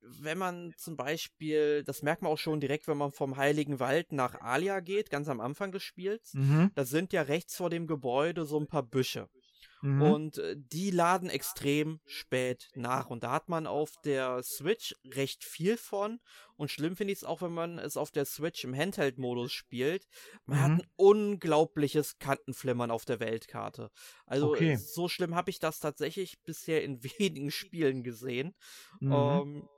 wenn man zum Beispiel, das merkt man auch schon direkt, wenn man vom Heiligen Wald nach Alia geht, ganz am Anfang des Spiels, Mhm. da sind ja rechts vor dem Gebäude so ein paar Büsche. Mhm. Und äh, die laden extrem spät nach. Und da hat man auf der Switch recht viel von. Und schlimm finde ich es auch, wenn man es auf der Switch im Handheld-Modus spielt. Man hat Mhm. ein unglaubliches Kantenflimmern auf der Weltkarte. Also Okay. so schlimm habe ich das tatsächlich bisher in wenigen Spielen gesehen. Mhm. Ähm,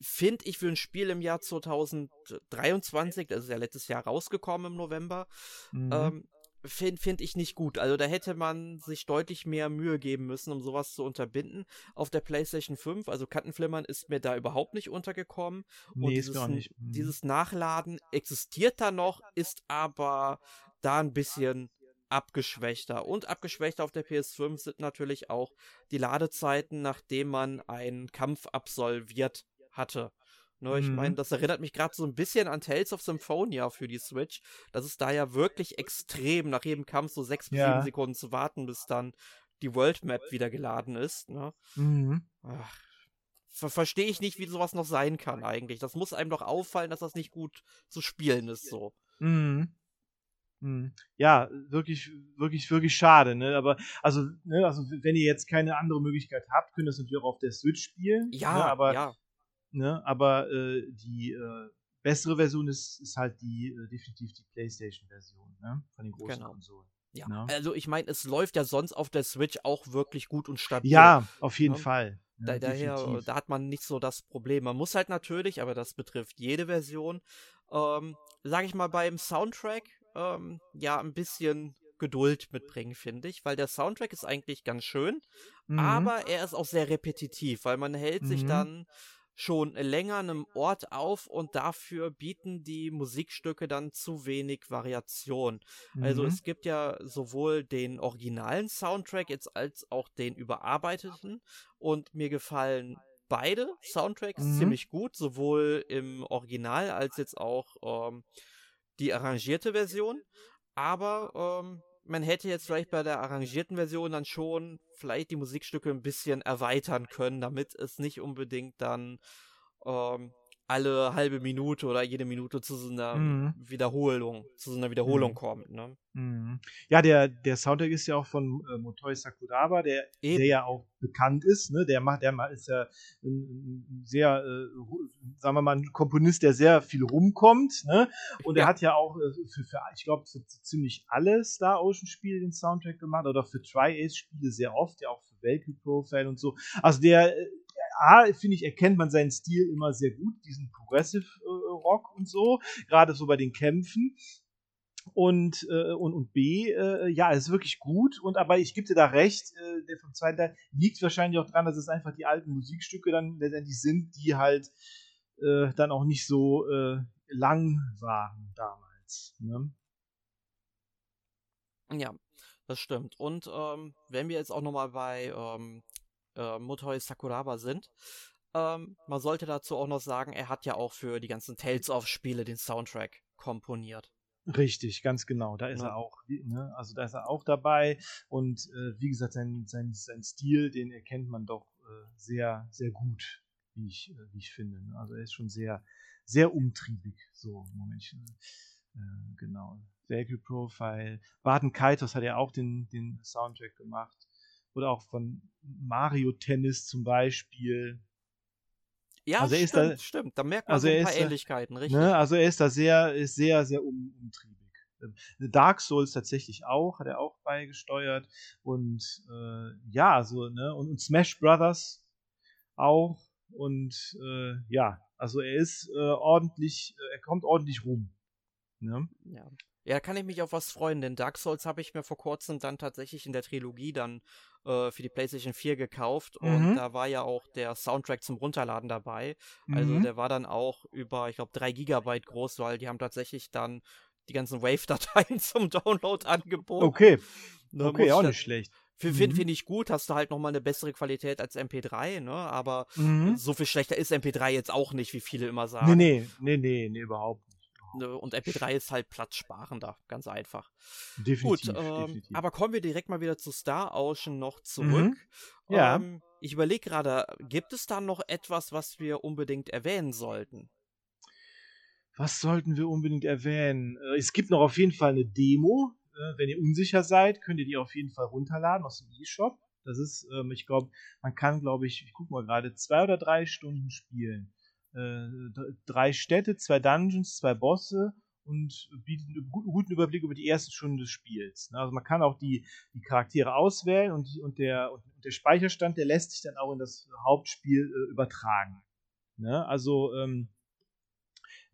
Finde ich für ein Spiel im Jahr 2023, das ist ja letztes Jahr rausgekommen im November, Mhm. ähm, finde find ich nicht gut. Also da hätte man sich deutlich mehr Mühe geben müssen, um sowas zu unterbinden. Auf der PlayStation 5, also Kantenflimmern ist mir da überhaupt nicht untergekommen. Und nee, ist dieses, auch nicht. Mhm. dieses Nachladen existiert da noch, ist aber da ein bisschen abgeschwächter. Und abgeschwächter auf der PS5 sind natürlich auch die Ladezeiten, nachdem man einen Kampf absolviert hatte. Ne, ich Mhm. meine, das erinnert mich gerade so ein bisschen an Tales of Symphonia für die Switch. Das ist da ja wirklich extrem, nach jedem Kampf so sechs bis Ja. sieben Sekunden zu warten, bis dann die World Map wieder geladen ist. Ne? Mhm. Ach, ver verstehe ich nicht, wie sowas noch sein kann eigentlich. Das muss einem doch auffallen, dass das nicht gut zu spielen ist so. Mhm. Mhm. Ja, wirklich, wirklich, wirklich schade, ne? Aber also, ne, also wenn ihr jetzt keine andere Möglichkeit habt, könnt ihr das natürlich auch auf der Switch spielen. Ja, ne? aber, ja, ne? aber äh, die äh, bessere Version ist, ist halt die äh, definitiv die PlayStation-Version, ne? Von den großen Genau. Konsolen. ja. ne? Also ich meine, es läuft ja sonst auf der Switch auch wirklich gut und stabil. Ja, auf jeden Ne? Fall. ne? Da, daher, definitiv. da hat man nicht so das Problem. Man muss halt natürlich, aber das betrifft jede Version, ähm, sag ich mal, beim Soundtrack, ähm, ja, ein bisschen Geduld mitbringen, finde ich, weil der Soundtrack ist eigentlich ganz schön, Mhm. aber er ist auch sehr repetitiv, weil man hält sich Mhm. dann schon länger einem Ort auf und dafür bieten die Musikstücke dann zu wenig Variation. Also Mhm. es gibt ja sowohl den originalen Soundtrack jetzt als auch den überarbeiteten und mir gefallen beide Soundtracks Mhm. ziemlich gut, sowohl im Original als jetzt auch ähm, die arrangierte Version. Aber ähm, man hätte jetzt vielleicht bei der arrangierten Version dann schon vielleicht die Musikstücke ein bisschen erweitern können, damit es nicht unbedingt dann ähm, alle halbe Minute oder jede Minute zu so einer Mhm. Wiederholung, zu so einer Wiederholung Mhm. kommt. Ne? Mhm. Ja, der, der Soundtrack ist ja auch von äh, Motoi Sakuraba, der, Eben. der ja auch bekannt ist. Ne? Der macht, der ist ja ein, sehr, äh, sagen wir mal, ein Komponist, der sehr viel rumkommt. Ne? Und er Ja. hat ja auch äh, für, für ich glaube, für ziemlich alle Star Ocean Spiele den Soundtrack gemacht oder für Tri-Ace-Spiele sehr oft, ja auch für Valkyrie Profile und so. Also der, äh, A, finde ich, erkennt man seinen Stil immer sehr gut, diesen Progressive äh, Rock und so, gerade so bei den Kämpfen und, äh, und, und B, äh, ja, ist wirklich gut. Und aber ich gebe dir da recht, äh, der vom zweiten Teil liegt wahrscheinlich auch dran, dass es einfach die alten Musikstücke dann letztendlich sind, die halt äh, dann auch nicht so äh, lang waren damals. Ne? Ja, das stimmt. Und ähm, wenn wir jetzt auch nochmal bei ähm, äh, Motoi Sakuraba sind, ähm, man sollte dazu auch noch sagen, er hat ja auch für die ganzen Tales of Spiele den Soundtrack komponiert. Richtig, ganz genau. Da ist Ja. er auch, ne? also da ist er auch dabei. Und äh, wie gesagt, sein, sein, sein Stil, den erkennt man doch äh, sehr, sehr gut, wie ich, äh, wie ich finde. ne? Also er ist schon sehr, sehr umtriebig, so Moment. Äh, genau. Valkyrie Profile. Barton Kaitos hat ja auch den, den Soundtrack gemacht. Oder auch von Mario Tennis zum Beispiel. Ja, Also er ist stimmt, da- stimmt. Da merkt man also so ein paar da- Ähnlichkeiten, richtig. Ne? Also er ist da sehr, ist sehr, sehr um, umtriebig. Ähm, Dark Souls tatsächlich auch, hat er auch beigesteuert. Und äh, ja, so, ne, und, und Smash Brothers auch. Und äh, ja, also er ist äh, ordentlich, äh, er kommt ordentlich rum. Ne? Ja. Ja, da kann ich mich auf was freuen, denn Dark Souls habe ich mir vor kurzem dann tatsächlich in der Trilogie dann äh, für die PlayStation 4 gekauft und Mhm. da war ja auch der Soundtrack zum Runterladen dabei. Also Mhm. der war dann auch über, ich glaube, 3 Gigabyte groß, weil die haben tatsächlich dann die ganzen Wave-Dateien zum Download angeboten. Okay, Ne, okay, auch ich- nicht schlecht. Finde Mhm. find ich gut, hast du halt nochmal eine bessere Qualität als MP3, ne? Aber Mhm. so viel schlechter ist MP3 jetzt auch nicht, wie viele immer Nee, sagen. nee, nee, nee, nee, überhaupt nicht. Ne, Und MP3 ist halt platzsparender, ganz einfach. Definitiv, Gut, ähm, definitiv. aber kommen wir direkt mal wieder zu Star Ocean noch zurück. Ja. Ähm, ich überlege gerade, gibt es da noch etwas, was wir unbedingt erwähnen sollten? Was sollten wir unbedingt erwähnen? Äh, es gibt noch auf jeden Fall eine Demo. Äh, wenn ihr unsicher seid, könnt ihr die auf jeden Fall runterladen aus dem E-Shop. Das ist, ähm, ich glaube, man kann, glaube ich, ich gucke mal gerade, zwei oder drei Stunden spielen. Äh, drei Städte, zwei Dungeons, zwei Bosse und bietet einen guten Überblick über die ersten Stunden des Spiels. Ne? Also man kann auch die, die Charaktere auswählen und, und, der, und der Speicherstand, der lässt sich dann auch in das Hauptspiel äh, übertragen. Ne? Also ähm,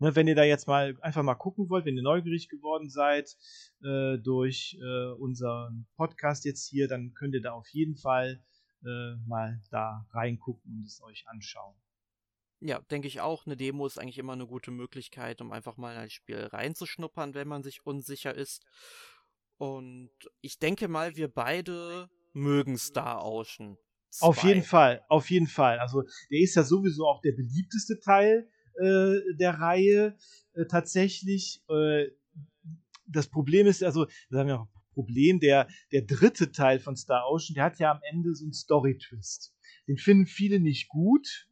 Ne, wenn ihr da jetzt mal einfach mal gucken wollt, wenn ihr neugierig geworden seid äh, durch äh, unseren Podcast jetzt hier, dann könnt ihr da auf jeden Fall äh, mal da reingucken und es euch anschauen. Ja, denke ich auch. Eine Demo ist eigentlich immer eine gute Möglichkeit, um einfach mal in ein Spiel reinzuschnuppern, wenn man sich unsicher ist. Und ich denke mal, wir beide mögen Star Ocean. 2. Auf jeden Fall, auf jeden Fall. Also der ist ja sowieso auch der beliebteste Teil äh, der Reihe äh, tatsächlich. Äh, das Problem ist, also, sagen wir auch, Problem, der, der dritte Teil von Star Ocean, der hat ja am Ende so einen Story-Twist. Den finden viele nicht gut.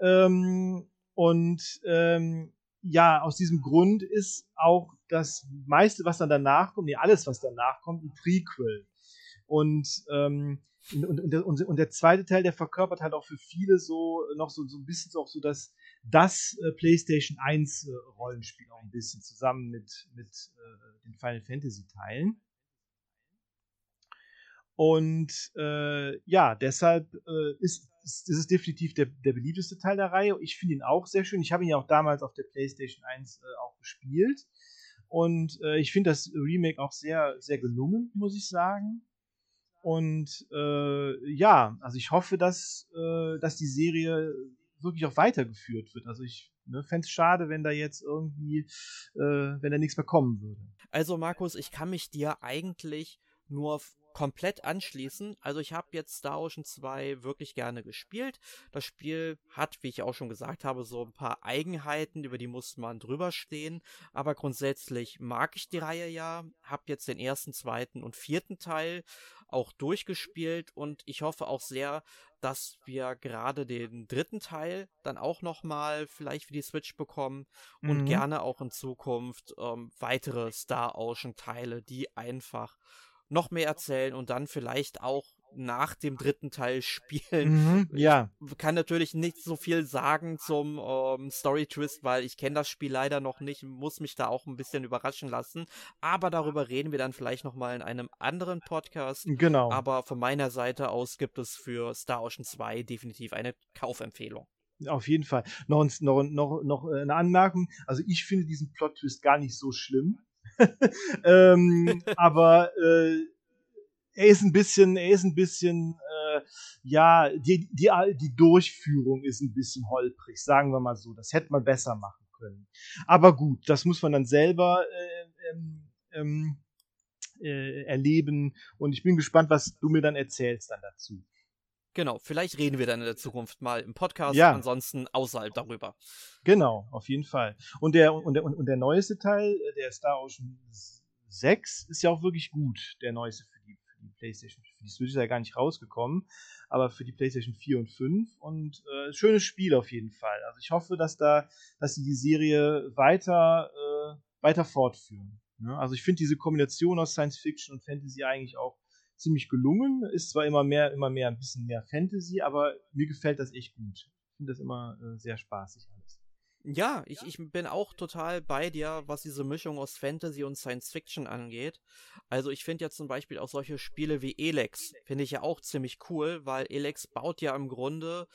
Ähm, und ähm, ja, aus diesem Grund ist auch das meiste, was dann danach kommt, nee, alles, was danach kommt, ein Prequel. Und ähm, und, und, der, und, der, zweite Teil, der verkörpert halt auch für viele so noch so, so ein bisschen so auch so das, das äh, PlayStation 1 äh, Rollenspiel auch ein bisschen zusammen mit, mit äh, den Final Fantasy Teilen. Und äh, ja, deshalb ist, ist, ist definitiv der, der beliebteste Teil der Reihe. Ich finde ihn auch sehr schön. Ich habe ihn ja auch damals auf der PlayStation 1 äh, auch gespielt. Und ich finde das Remake auch sehr, sehr gelungen, muss ich sagen. Und äh, ja, also ich hoffe, dass, äh, dass die Serie wirklich auch weitergeführt wird. Also ich ne, fände es schade, wenn da jetzt irgendwie, äh, wenn da nichts mehr kommen würde. Also Markus, ich kann mich dir eigentlich nur komplett anschließen. Also ich habe jetzt Star Ocean 2 wirklich gerne gespielt. Das Spiel hat, wie ich auch schon gesagt habe, so ein paar Eigenheiten, über die muss man drüber stehen. Aber grundsätzlich mag ich die Reihe ja. Hab jetzt den ersten, zweiten und vierten Teil auch durchgespielt und ich hoffe auch sehr, dass wir gerade den dritten Teil dann auch nochmal vielleicht für die Switch bekommen und mhm. gerne auch in Zukunft ähm, weitere Star Ocean Teile, die einfach noch mehr erzählen und dann vielleicht auch nach dem dritten Teil spielen. Mhm, ja. Ich kann natürlich nicht so viel sagen zum ähm, Story Twist, weil ich kenne das Spiel leider noch nicht, muss mich da auch ein bisschen überraschen lassen. Aber darüber reden wir dann vielleicht nochmal in einem anderen Podcast. Genau. Aber von meiner Seite aus gibt es für Star Ocean 2 definitiv eine Kaufempfehlung. Auf jeden Fall. Noch, noch, noch, noch eine Anmerkung. Also ich finde diesen Plot-Twist gar nicht so schlimm. ähm, aber äh, er ist ein bisschen, er ist ein bisschen, äh, ja, die, die, die Durchführung ist ein bisschen holprig, sagen wir mal so. Das hätte man besser machen können. Aber gut, das muss man dann selber äh, ähm, ähm, äh, erleben. Und ich bin gespannt, was du mir dann erzählst dann dazu. Genau, vielleicht reden wir dann in der Zukunft mal im Podcast, ja. ansonsten außerhalb darüber. Genau, auf jeden Fall. Und der, und der, und der neueste Teil, äh, der Star Ocean 6, ist ja auch wirklich gut, der neueste für die, für die PlayStation. Für die Switch ist ja gar nicht rausgekommen, aber für die PlayStation 4 und 5. Und äh, schönes Spiel auf jeden Fall. Also ich hoffe, dass da, dass sie die Serie weiter, äh, weiter fortführen. Ne? Also ich finde diese Kombination aus Science Fiction und Fantasy eigentlich auch ziemlich gelungen. Ist zwar immer mehr, immer mehr ein bisschen mehr Fantasy, aber mir gefällt das echt gut. Ich finde das immer äh, sehr spaßig alles. Ja, ich, ich bin auch total bei dir, was diese Mischung aus Fantasy und Science Fiction angeht. Also ich finde ja zum Beispiel auch solche Spiele wie Elex, finde ich ja auch ziemlich cool, weil Elex baut ja im Grunde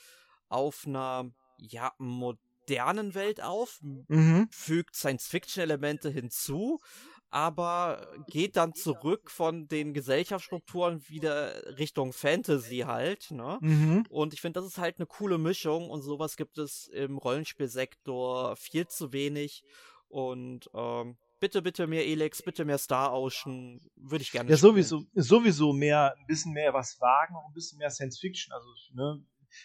auf einer, ja, modernen Welt auf, mhm. fügt Science-Fiction-Elemente hinzu, aber geht dann zurück von den Gesellschaftsstrukturen wieder Richtung Fantasy halt, ne? Mhm. Und ich finde, das ist halt eine coole Mischung und sowas gibt es im Rollenspielsektor viel zu wenig und ähm, bitte, bitte mehr Elex, bitte mehr Star Ocean, würde ich gerne. Ja, spielen. sowieso, sowieso mehr, ein bisschen mehr was wagen, auch ein bisschen mehr Science Fiction, also, ne?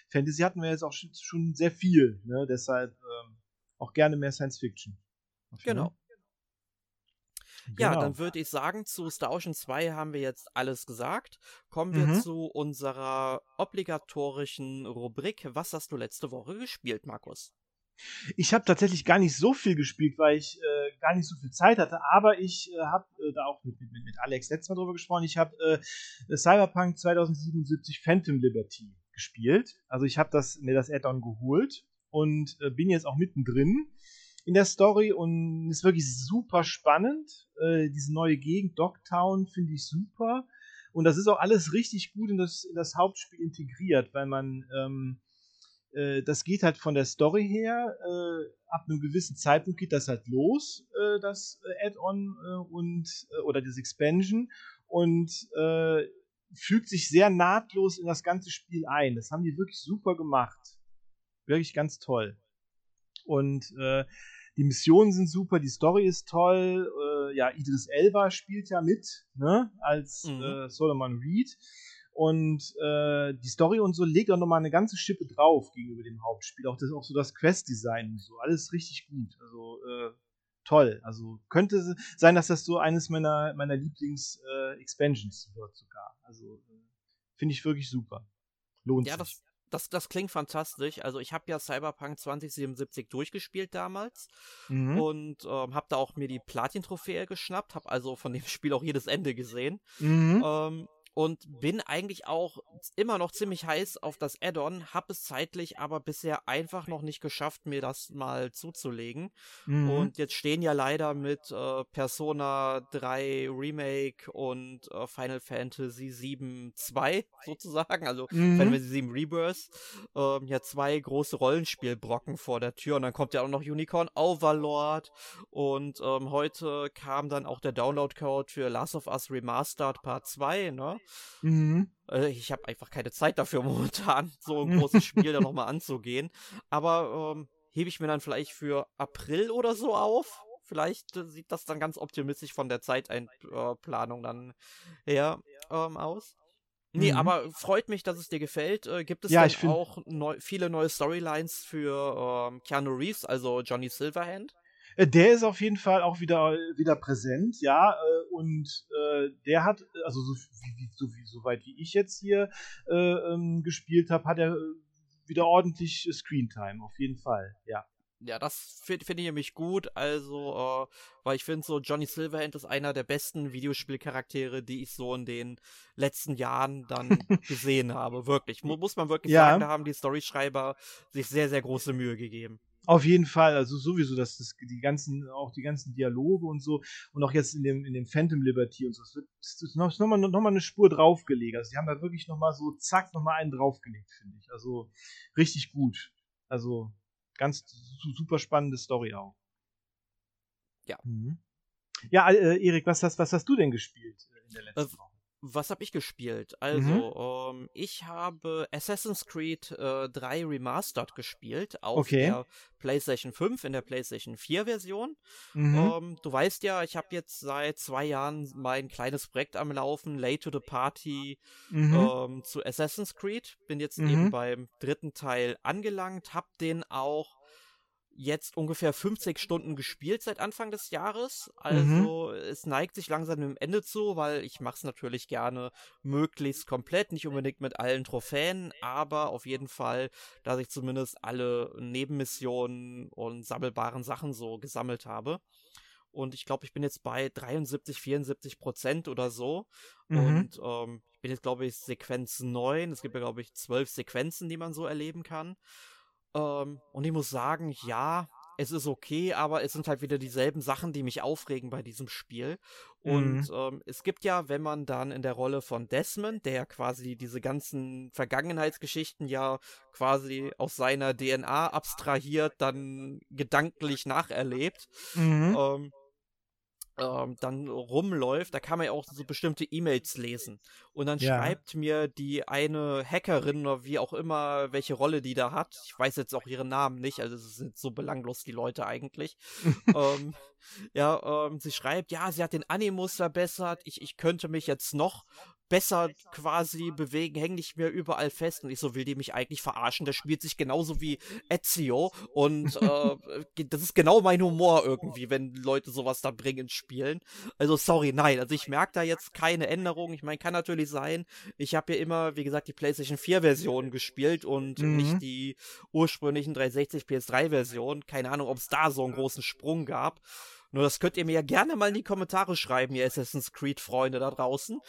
Fantasy hatten wir jetzt auch schon sehr viel, ne? Deshalb ähm, auch gerne mehr Science Fiction. Genau. Ja, genau. dann würde ich sagen, zu Star Ocean 2 haben wir jetzt alles gesagt. Kommen wir mhm. zu unserer obligatorischen Rubrik. Was hast du letzte Woche gespielt, Markus? Ich habe tatsächlich gar nicht so viel gespielt, weil ich äh, gar nicht so viel Zeit hatte, aber ich äh, habe äh, da auch mit, mit, mit Alex letztes Mal drüber gesprochen. Ich habe äh, Cyberpunk 2077 Phantom Liberty gespielt. Also ich habe mir das Add-on geholt und äh, bin jetzt auch mittendrin in der Story und ist wirklich super spannend. Äh, diese neue Gegend, Dogtown, finde ich super. Und das ist auch alles richtig gut in das, in das Hauptspiel integriert, weil man, ähm, äh, das geht halt von der Story her, äh, ab einem gewissen Zeitpunkt geht das halt los, äh, das äh, Add-on und, oder das Expansion und fügt sich sehr nahtlos in das ganze Spiel ein. Das haben die wirklich super gemacht. Wirklich ganz toll. Und äh, die Missionen sind super, die Story ist toll. Äh, ja, Idris Elba spielt ja mit, ne, als mhm. äh, Solomon Reed. Und äh, die Story und so legt auch nochmal eine ganze Schippe drauf gegenüber dem Hauptspiel. Auch, das, auch so das Quest-Design und so. Alles richtig gut. Also äh, toll. Also könnte sein, dass das so eines meiner, meiner Lieblings-Expansions äh, wird sogar. Also äh, finde ich wirklich super. Lohnt ja, sich. Das, das, das klingt fantastisch. Also ich habe ja Cyberpunk 2077 durchgespielt damals mhm. und ähm, habe da auch mir die Platin-Trophäe geschnappt, habe also von dem Spiel auch jedes Ende gesehen. Mhm. Ähm, und bin eigentlich auch immer noch ziemlich heiß auf das Add-on, habe es zeitlich aber bisher einfach noch nicht geschafft, mir das mal zuzulegen. Mhm. Und jetzt stehen ja leider mit äh, Persona 3 Remake und äh, Final Fantasy 7 2 sozusagen, also mhm. Final Fantasy 7 Rebirth, äh, ja zwei große Rollenspielbrocken vor der Tür und dann kommt ja auch noch Unicorn Overlord und ähm, heute kam dann auch der Download-Code für Last of Us Remastered Part 2, ne? Mhm. Äh, ich habe einfach keine Zeit dafür momentan, so ein großes Spiel da nochmal anzugehen. Aber ähm, hebe ich mir dann vielleicht für April oder so auf. Vielleicht äh, sieht das dann ganz optimistisch von der Zeitplanung dann her ähm, aus. Nee, mhm. aber freut mich, dass es dir gefällt. Äh, gibt es ja, denn auch neu, viele neue Storylines für ähm, Keanu Reeves, also Johnny Silverhand? Äh, der ist auf jeden Fall auch wieder, wieder präsent, ja. Äh, und äh, der hat, also so, wie, so, wie, so weit wie ich jetzt hier äh, ähm, gespielt habe, hat er wieder ordentlich Screentime, auf jeden Fall, ja. Ja, das finde find ich nämlich gut. Also, äh, weil ich finde so, Johnny Silverhand ist einer der besten Videospielcharaktere, die ich so in den letzten Jahren dann gesehen habe. Wirklich. muss man wirklich ja. sagen, da haben die Storyschreiber sich sehr, sehr große Mühe gegeben. Auf jeden Fall, also sowieso, dass das die ganzen, auch die ganzen Dialoge und so und auch jetzt in dem, in dem Phantom Liberty und so, das wird das ist noch, noch, mal, noch mal eine Spur draufgelegt. Also die haben da wirklich noch mal so zack, noch mal einen draufgelegt, finde ich. Also richtig gut. Also ganz super spannende Story auch. Ja. Mhm. Ja, äh, Erik, was hast, was hast du denn gespielt äh, in der letzten Woche? Was habe ich gespielt? Also, mhm. ähm, ich habe Assassin's Creed äh, 3 Remastered gespielt auf okay. der PlayStation 5 in der PlayStation 4 Version. Mhm. Ähm, du weißt ja, ich habe jetzt seit zwei Jahren mein kleines Projekt am Laufen, Late to the Party mhm. ähm, zu Assassin's Creed. Bin jetzt eben mhm. beim dritten Teil angelangt, habe den auch jetzt ungefähr 50 Stunden gespielt seit Anfang des Jahres. Mhm. Also mhm. es neigt sich langsam dem Ende zu, weil ich mache es natürlich gerne möglichst komplett, nicht unbedingt mit allen Trophäen, aber auf jeden Fall, dass ich zumindest alle Nebenmissionen und sammelbaren Sachen so gesammelt habe. Und ich glaube, ich bin jetzt bei 73, 74 Prozent oder so. Mhm. Und ähm, ich bin jetzt, glaube ich, Sequenz 9. Es gibt ja, glaube ich, zwölf Sequenzen, die man so erleben kann. Ähm, und ich muss sagen, ja, es ist okay, aber es sind halt wieder dieselben Sachen, die mich aufregen bei diesem Spiel. Und mhm. ähm, es gibt ja, wenn man dann in der Rolle von Desmond, der quasi diese ganzen Vergangenheitsgeschichten ja quasi aus seiner DNA abstrahiert, dann gedanklich nacherlebt, mhm. ähm, ähm, dann rumläuft, da kann man ja auch so bestimmte E-Mails lesen. Und dann ja. schreibt mir die eine Hackerin oder wie auch immer, welche Rolle die da hat. Ich weiß jetzt auch ihren Namen nicht, also es sind so belanglos die Leute eigentlich. ähm, ja, ähm, sie schreibt, ja, sie hat den Animus verbessert, ich, ich könnte mich jetzt noch besser quasi bewegen, hängen nicht mehr überall fest. Und ich so, will die mich eigentlich verarschen? Der spielt sich genauso wie Ezio. Und äh, das ist genau mein Humor irgendwie, wenn Leute sowas da bringen, spielen. Also sorry, nein. Also ich merke da jetzt keine Änderung. Ich meine, kann natürlich sein. Ich habe ja immer, wie gesagt, die PlayStation 4 Version gespielt und mhm. nicht die ursprünglichen 360 PS3 Version. Keine Ahnung, ob es da so einen großen Sprung gab. Nur das könnt ihr mir ja gerne mal in die Kommentare schreiben, ihr Assassin's Creed-Freunde da draußen.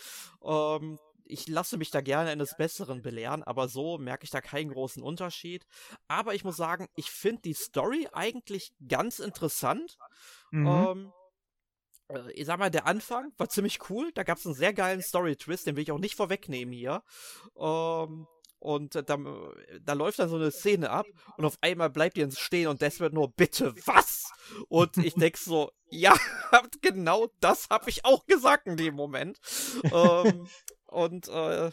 Ähm, ich lasse mich da gerne eines Besseren belehren, aber so merke ich da keinen großen Unterschied. Aber ich muss sagen, ich finde die Story eigentlich ganz interessant. Mhm. Ähm, äh, ich sag mal, der Anfang war ziemlich cool. Da gab es einen sehr geilen Story-Twist, den will ich auch nicht vorwegnehmen hier. Ähm, und da, da läuft dann so eine Szene ab und auf einmal bleibt ihr stehen und das wird nur, bitte, was? Und ich denke so, ja, genau das habe ich auch gesagt in dem Moment. ähm, und äh,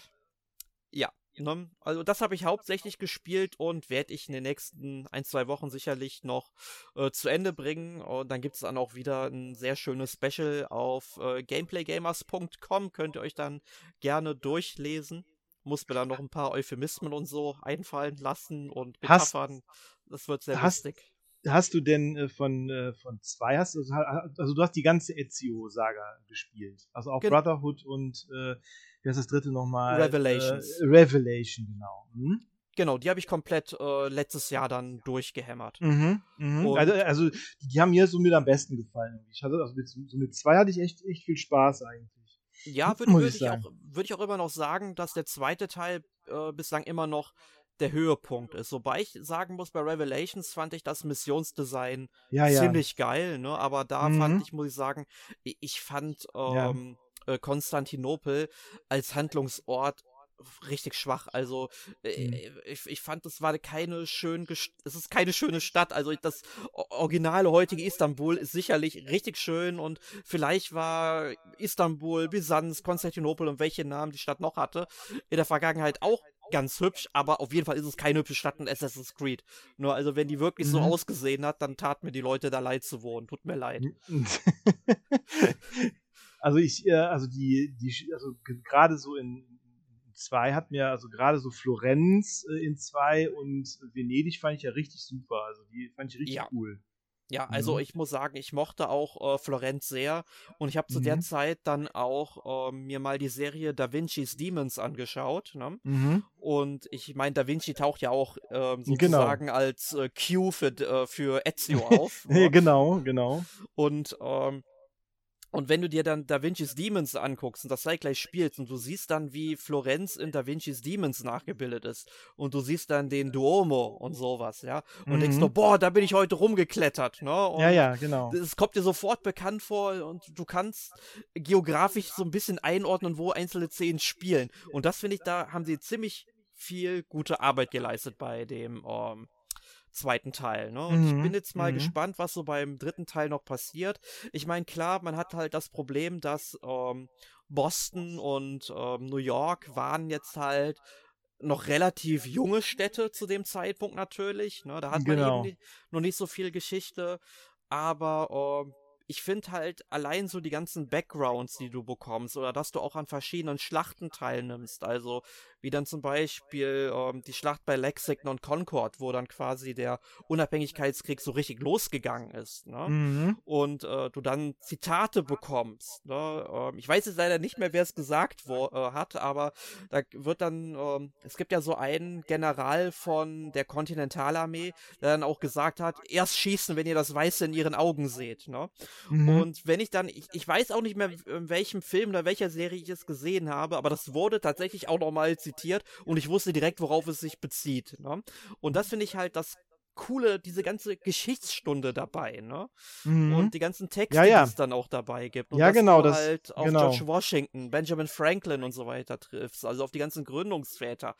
ja, ne? also das habe ich hauptsächlich gespielt und werde ich in den nächsten ein, zwei Wochen sicherlich noch äh, zu Ende bringen. Und dann gibt es dann auch wieder ein sehr schönes Special auf äh, gameplaygamers.com. Könnt ihr euch dann gerne durchlesen muss mir da noch ein paar Euphemismen und so einfallen lassen und Metaphern. das wird sehr hast, lustig. Hast du denn äh, von, äh, von zwei, hast, also, also du hast die ganze Ezio-Saga gespielt. Also auch Gen Brotherhood und äh, wie heißt das dritte nochmal? Revelations. Äh, Revelation, genau. Hm? Genau, die habe ich komplett äh, letztes Jahr dann durchgehämmert. Mhm, mh. also, also, die haben mir so mit am besten gefallen. Ich hatte, also mit, so mit zwei hatte ich echt, echt viel Spaß eigentlich. Ja, würde würd ich, auch, würd ich auch immer noch sagen, dass der zweite Teil äh, bislang immer noch der Höhepunkt ist. Wobei ich sagen muss, bei Revelations fand ich das Missionsdesign ja, ziemlich ja. geil, ne? Aber da mhm. fand ich, muss ich sagen, ich fand ähm, ja. äh, Konstantinopel als Handlungsort richtig schwach. Also äh, mhm. ich, ich fand, es war keine schön, es ist keine schöne Stadt. Also das originale heutige Istanbul ist sicherlich richtig schön und vielleicht war Istanbul, Byzanz, Konstantinopel und welche Namen die Stadt noch hatte in der Vergangenheit auch ganz hübsch, aber auf jeden Fall ist es keine hübsche Stadt in Assassin's Creed. Nur also wenn die wirklich mhm. so ausgesehen hat, dann tat mir die Leute da leid zu wohnen. Tut mir leid. also ich, äh, also die, die, also gerade so in 2 hat mir, also gerade so Florenz äh, in 2 und Venedig fand ich ja richtig super. Also die fand ich richtig ja. cool. Ja, also mhm. ich muss sagen, ich mochte auch äh, Florenz sehr und ich habe zu mhm. der Zeit dann auch äh, mir mal die Serie Da Vinci's Demons angeschaut. Ne? Mhm. Und ich meine, Da Vinci taucht ja auch ähm, genau. sozusagen genau. als äh, Q für, äh, für Ezio auf. ne? Genau, genau. Und ähm, und wenn du dir dann Da Vinci's Demons anguckst und das zeitgleich spielst und du siehst dann, wie Florenz in Da Vinci's Demons nachgebildet ist und du siehst dann den Duomo und sowas, ja, und mhm. denkst du, boah, da bin ich heute rumgeklettert, ne? Und ja, ja, genau. Es kommt dir sofort bekannt vor und du kannst geografisch so ein bisschen einordnen, wo einzelne Szenen spielen. Und das finde ich, da haben sie ziemlich viel gute Arbeit geleistet bei dem ähm, zweiten Teil. Ne? Und mhm. ich bin jetzt mal mhm. gespannt, was so beim dritten Teil noch passiert. Ich meine, klar, man hat halt das Problem, dass ähm, Boston und ähm, New York waren jetzt halt noch relativ junge Städte zu dem Zeitpunkt natürlich. Ne? Da hat man genau. eben noch nicht so viel Geschichte. Aber äh, ich finde halt allein so die ganzen Backgrounds, die du bekommst, oder dass du auch an verschiedenen Schlachten teilnimmst. Also wie dann zum Beispiel ähm, die Schlacht bei Lexington und Concord, wo dann quasi der Unabhängigkeitskrieg so richtig losgegangen ist. Ne? Mhm. Und äh, du dann Zitate bekommst. Ne? Ähm, ich weiß jetzt leider nicht mehr, wer es gesagt wo, äh, hat, aber da wird dann, ähm, es gibt ja so einen General von der Kontinentalarmee, der dann auch gesagt hat, erst schießen, wenn ihr das Weiße in ihren Augen seht. Ne? Mhm. Und wenn ich dann, ich, ich weiß auch nicht mehr, in welchem Film oder welcher Serie ich es gesehen habe, aber das wurde tatsächlich auch nochmal zitiert zitiert und ich wusste direkt, worauf es sich bezieht. Ne? Und das finde ich halt das coole, diese ganze Geschichtsstunde dabei, ne? Mhm. Und die ganzen Texte, ja, ja. die es dann auch dabei gibt. Und ja, genau. Du das, halt auf genau. George Washington, Benjamin Franklin und so weiter triffst, also auf die ganzen Gründungsväter.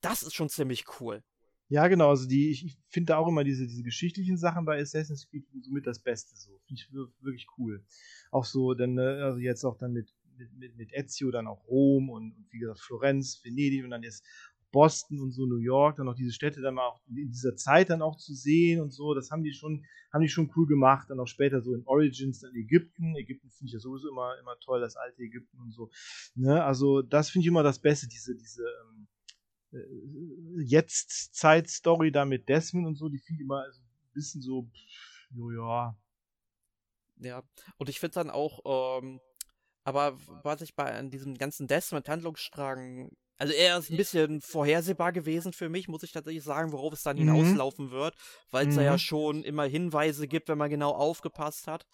Das ist schon ziemlich cool. Ja, genau, also die, ich, ich finde auch immer diese, diese geschichtlichen Sachen bei Assassin's Creed somit das Beste so. Finde ich wirklich cool. Auch so, denn, äh, also jetzt auch dann mit mit, mit, mit Ezio dann auch Rom und, und wie gesagt Florenz, Venedig und dann jetzt Boston und so New York, dann auch diese Städte dann mal auch in dieser Zeit dann auch zu sehen und so, das haben die schon, haben die schon cool gemacht. Dann auch später so in Origins dann Ägypten. Ägypten finde ich ja sowieso immer, immer toll, das alte Ägypten und so. Ne? Also das finde ich immer das Beste, diese, diese ähm, äh, Jetzt-Zeit-Story da mit Desmond und so, die ich immer so ein bisschen so, pff, jo, ja. Ja, und ich finde dann auch, ähm, aber was ich bei an diesem ganzen Desmond-Handlungsstrang also er ist ein bisschen vorhersehbar gewesen für mich, muss ich tatsächlich sagen, worauf es dann mhm. hinauslaufen wird, weil es mhm. da ja mhm. schon immer Hinweise gibt, wenn man genau aufgepasst hat.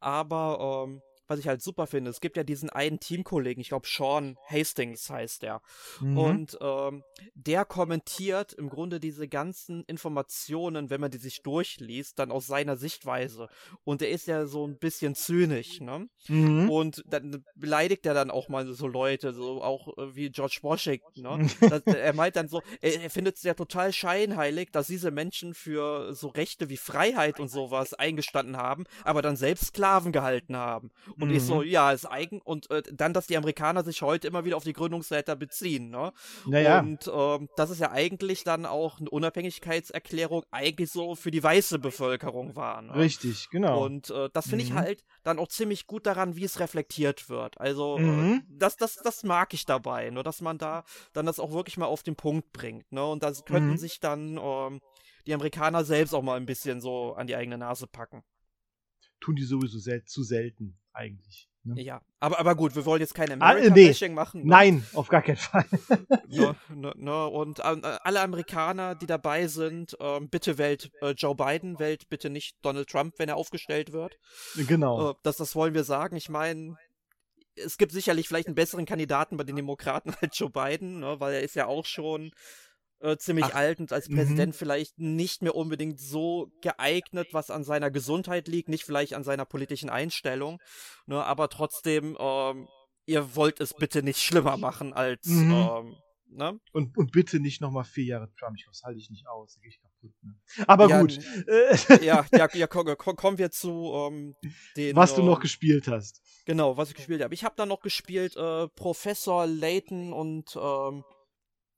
Aber ähm, was ich halt super finde, es gibt ja diesen einen Teamkollegen, ich glaube Sean Hastings heißt der. Mhm. Und ähm, der kommentiert im Grunde diese ganzen Informationen, wenn man die sich durchliest, dann aus seiner Sichtweise. Und er ist ja so ein bisschen zynisch, ne? Mhm. Und dann beleidigt er dann auch mal so Leute, so auch äh, wie George Washington, ne? das, er meint dann so, er, er findet es ja total scheinheilig, dass diese Menschen für so Rechte wie Freiheit und sowas eingestanden haben, aber dann selbst Sklaven gehalten haben. Und mhm. ich so, mhm. ja, ist eigen. Und äh, dann, dass die Amerikaner sich heute immer wieder auf die Gründungsväter beziehen, ne? Naja. Und ähm, das ist ja eigentlich dann auch eine Unabhängigkeitserklärung eigentlich so für die weiße Bevölkerung war. Ne? Richtig, genau. Und äh, das finde mhm. ich halt dann auch ziemlich gut daran, wie es reflektiert wird. Also, äh, mhm. äh, das, das, das mag ich dabei, ne? dass man da dann das auch wirklich mal auf den Punkt bringt. Ne? Und das könnten mhm. sich dann ähm, die Amerikaner selbst auch mal ein bisschen so an die eigene Nase packen tun die sowieso sel zu selten eigentlich. Ne? Ja, aber, aber gut, wir wollen jetzt keine American ah, nee. machen. Ne? Nein, auf gar keinen Fall. ne, ne, ne, und äh, alle Amerikaner, die dabei sind, äh, bitte wählt äh, Joe Biden, wählt bitte nicht Donald Trump, wenn er aufgestellt wird. Genau. Äh, das, das wollen wir sagen. Ich meine, es gibt sicherlich vielleicht einen besseren Kandidaten bei den Demokraten als Joe Biden, ne, weil er ist ja auch schon äh, ziemlich Ach, alt und als mhm. Präsident vielleicht nicht mehr unbedingt so geeignet, was an seiner Gesundheit liegt, nicht vielleicht an seiner politischen Einstellung, ne, aber trotzdem, ähm, ihr wollt es bitte nicht schlimmer machen als, mhm. ähm, ne? Und, und bitte nicht nochmal vier Jahre Trump, das halte ich nicht aus, da gehe ich kaputt, ne? Aber ja, gut. ja, ja, ja, komm, kommen wir zu ähm, den. Was du noch ähm, gespielt hast. Genau, was ich gespielt habe. Ich habe dann noch gespielt äh, Professor Layton und ähm,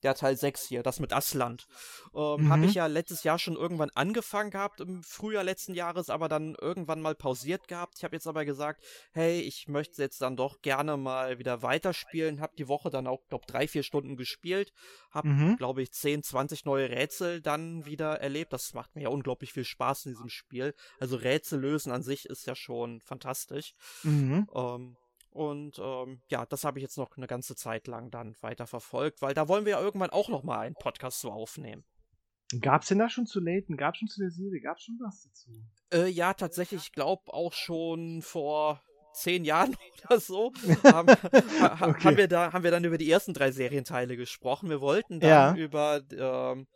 der Teil 6 hier, das mit Asland. Ähm, mhm. Habe ich ja letztes Jahr schon irgendwann angefangen gehabt, im Frühjahr letzten Jahres, aber dann irgendwann mal pausiert gehabt. Ich habe jetzt aber gesagt, hey, ich möchte jetzt dann doch gerne mal wieder weiterspielen. Habe die Woche dann auch, glaube drei, vier Stunden gespielt. Habe, mhm. glaube ich, 10, 20 neue Rätsel dann wieder erlebt. Das macht mir ja unglaublich viel Spaß in diesem Spiel. Also Rätsel lösen an sich ist ja schon fantastisch. Mhm. Ähm, und ähm, ja, das habe ich jetzt noch eine ganze Zeit lang dann weiter verfolgt, weil da wollen wir ja irgendwann auch noch mal einen Podcast zu aufnehmen. Gab es denn da schon zu Layton? Gab es schon zu der Serie? Gab es schon was dazu? Äh, ja, tatsächlich, ich glaube auch schon vor zehn Jahren oder so haben, ha, okay. haben, wir da, haben wir dann über die ersten drei Serienteile gesprochen. Wir wollten dann ja. über ähm,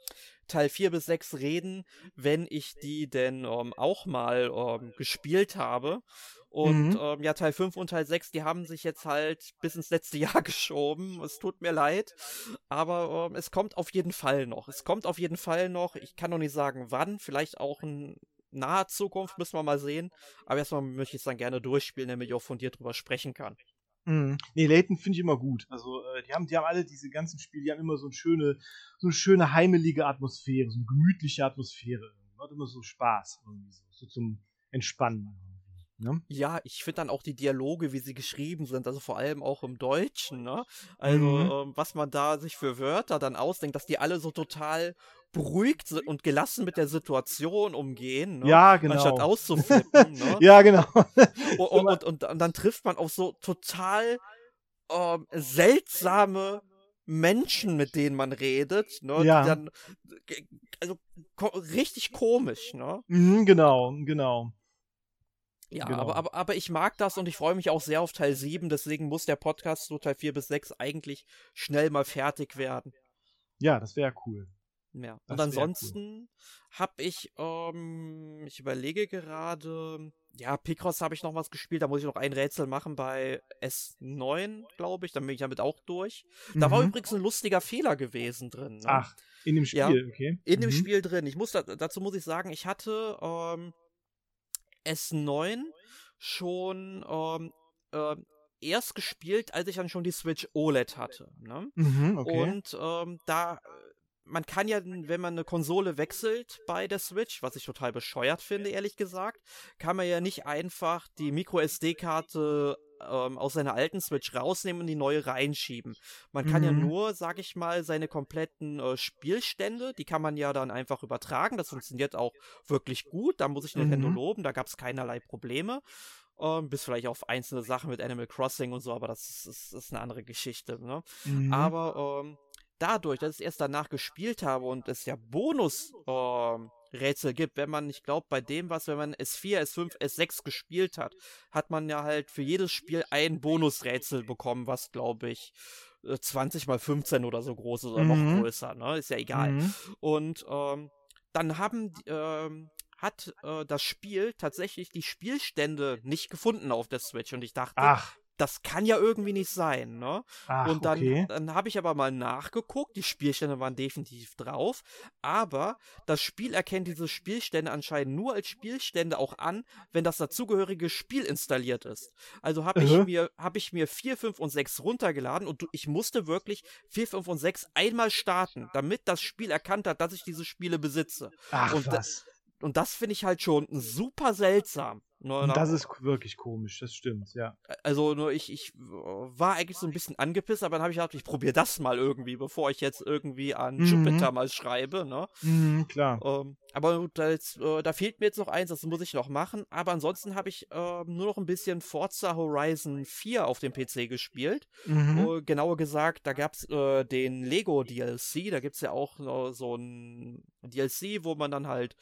Teil 4 bis 6 reden, wenn ich die denn ähm, auch mal ähm, gespielt habe. Und mhm. ähm, ja, Teil 5 und Teil 6, die haben sich jetzt halt bis ins letzte Jahr geschoben. Es tut mir leid. Aber ähm, es kommt auf jeden Fall noch. Es kommt auf jeden Fall noch. Ich kann noch nicht sagen, wann. Vielleicht auch in naher Zukunft, müssen wir mal sehen. Aber erstmal möchte ich es dann gerne durchspielen, damit ich auch von dir drüber sprechen kann. Mhm. Nee, Layton finde ich immer gut. Also, äh, die haben, die haben alle diese ganzen Spiele, die haben immer so eine schöne, so eine schöne heimelige Atmosphäre, so eine gemütliche Atmosphäre. Macht immer so Spaß, irgendwie so, so zum Entspannen. Ne? Ja, ich finde dann auch die Dialoge, wie sie geschrieben sind, also vor allem auch im Deutschen, ne? Also, mhm. ähm, was man da sich für Wörter dann ausdenkt, dass die alle so total beruhigt und gelassen mit der Situation umgehen, ne? Ja, genau. Anstatt auszuflippen, ne? ja, genau. und, und, und, und, dann trifft man auf so total ähm, seltsame Menschen, mit denen man redet, ne? Ja. Die dann, also ko richtig komisch, ne? Mhm, genau, genau. Ja, genau. aber, aber, aber ich mag das und ich freue mich auch sehr auf Teil 7, deswegen muss der Podcast so Teil 4 bis 6 eigentlich schnell mal fertig werden. Ja, das wäre cool. Ja. Das und ansonsten cool. habe ich, ähm, ich überlege gerade, ja, Picross habe ich noch was gespielt, da muss ich noch ein Rätsel machen bei S9, glaube ich, dann bin ich damit auch durch. Da mhm. war übrigens ein lustiger Fehler gewesen drin. Ne? Ach, in dem Spiel, ja, okay. In mhm. dem Spiel drin. Ich muss da, dazu muss ich sagen, ich hatte, ähm, S9 schon ähm, äh, erst gespielt, als ich dann schon die Switch OLED hatte. Ne? Mhm, okay. Und ähm, da man kann ja, wenn man eine Konsole wechselt bei der Switch, was ich total bescheuert finde, ehrlich gesagt, kann man ja nicht einfach die Micro-SD-Karte ähm, aus seiner alten Switch rausnehmen und die neue reinschieben. Man kann Mhm. ja nur, sag ich mal, seine kompletten äh, Spielstände, die kann man ja dann einfach übertragen. Das funktioniert auch wirklich gut. Da muss ich Nintendo Mhm. loben, da gab es keinerlei Probleme. Ähm, bis vielleicht auf einzelne Sachen mit Animal Crossing und so, aber das ist, ist, ist eine andere Geschichte. Ne? Mhm. Aber ähm, dadurch, dass ich es erst danach gespielt habe und es ja Bonus ähm, Rätsel gibt, wenn man, ich glaube, bei dem was, wenn man S4, S5, S6 gespielt hat, hat man ja halt für jedes Spiel ein Bonusrätsel bekommen, was, glaube ich, äh, 20 mal 15 oder so groß ist oder Mhm. noch größer, ne? Ist ja egal. Mhm. Und ähm, dann haben, ähm, hat äh, das Spiel tatsächlich die Spielstände nicht gefunden auf der Switch und ich dachte, Ach, das kann ja irgendwie nicht sein, ne? ach, und dann, okay. dann habe ich aber mal nachgeguckt, die Spielstände waren definitiv drauf, aber das Spiel erkennt diese Spielstände anscheinend nur als Spielstände auch an, wenn das dazugehörige Spiel installiert ist. Also habe ich mir habe ich mir 4, 5 und 6 runtergeladen und ich musste wirklich 4, 5 und 6 einmal starten, damit das Spiel erkannt hat, dass ich diese Spiele besitze. Ach, und was. Und das finde ich halt schon super seltsam. Ne, das ist wirklich komisch, das stimmt, ja. also nur ich, ich war eigentlich so ein bisschen angepisst, aber dann habe ich gedacht, ich probiere das mal irgendwie, bevor ich jetzt irgendwie an Mhm. Jupiter mal schreibe, ne? Mhm, klar. Ähm, aber da, jetzt, äh, da fehlt mir jetzt noch eins, das muss ich noch machen. Aber ansonsten habe ich äh, nur noch ein bisschen Forza Horizon 4 auf dem PC gespielt. Mhm. Äh, genauer gesagt, da gab es äh, den Lego DLC. Da gibt es ja auch äh, so ein DLC, wo man dann halt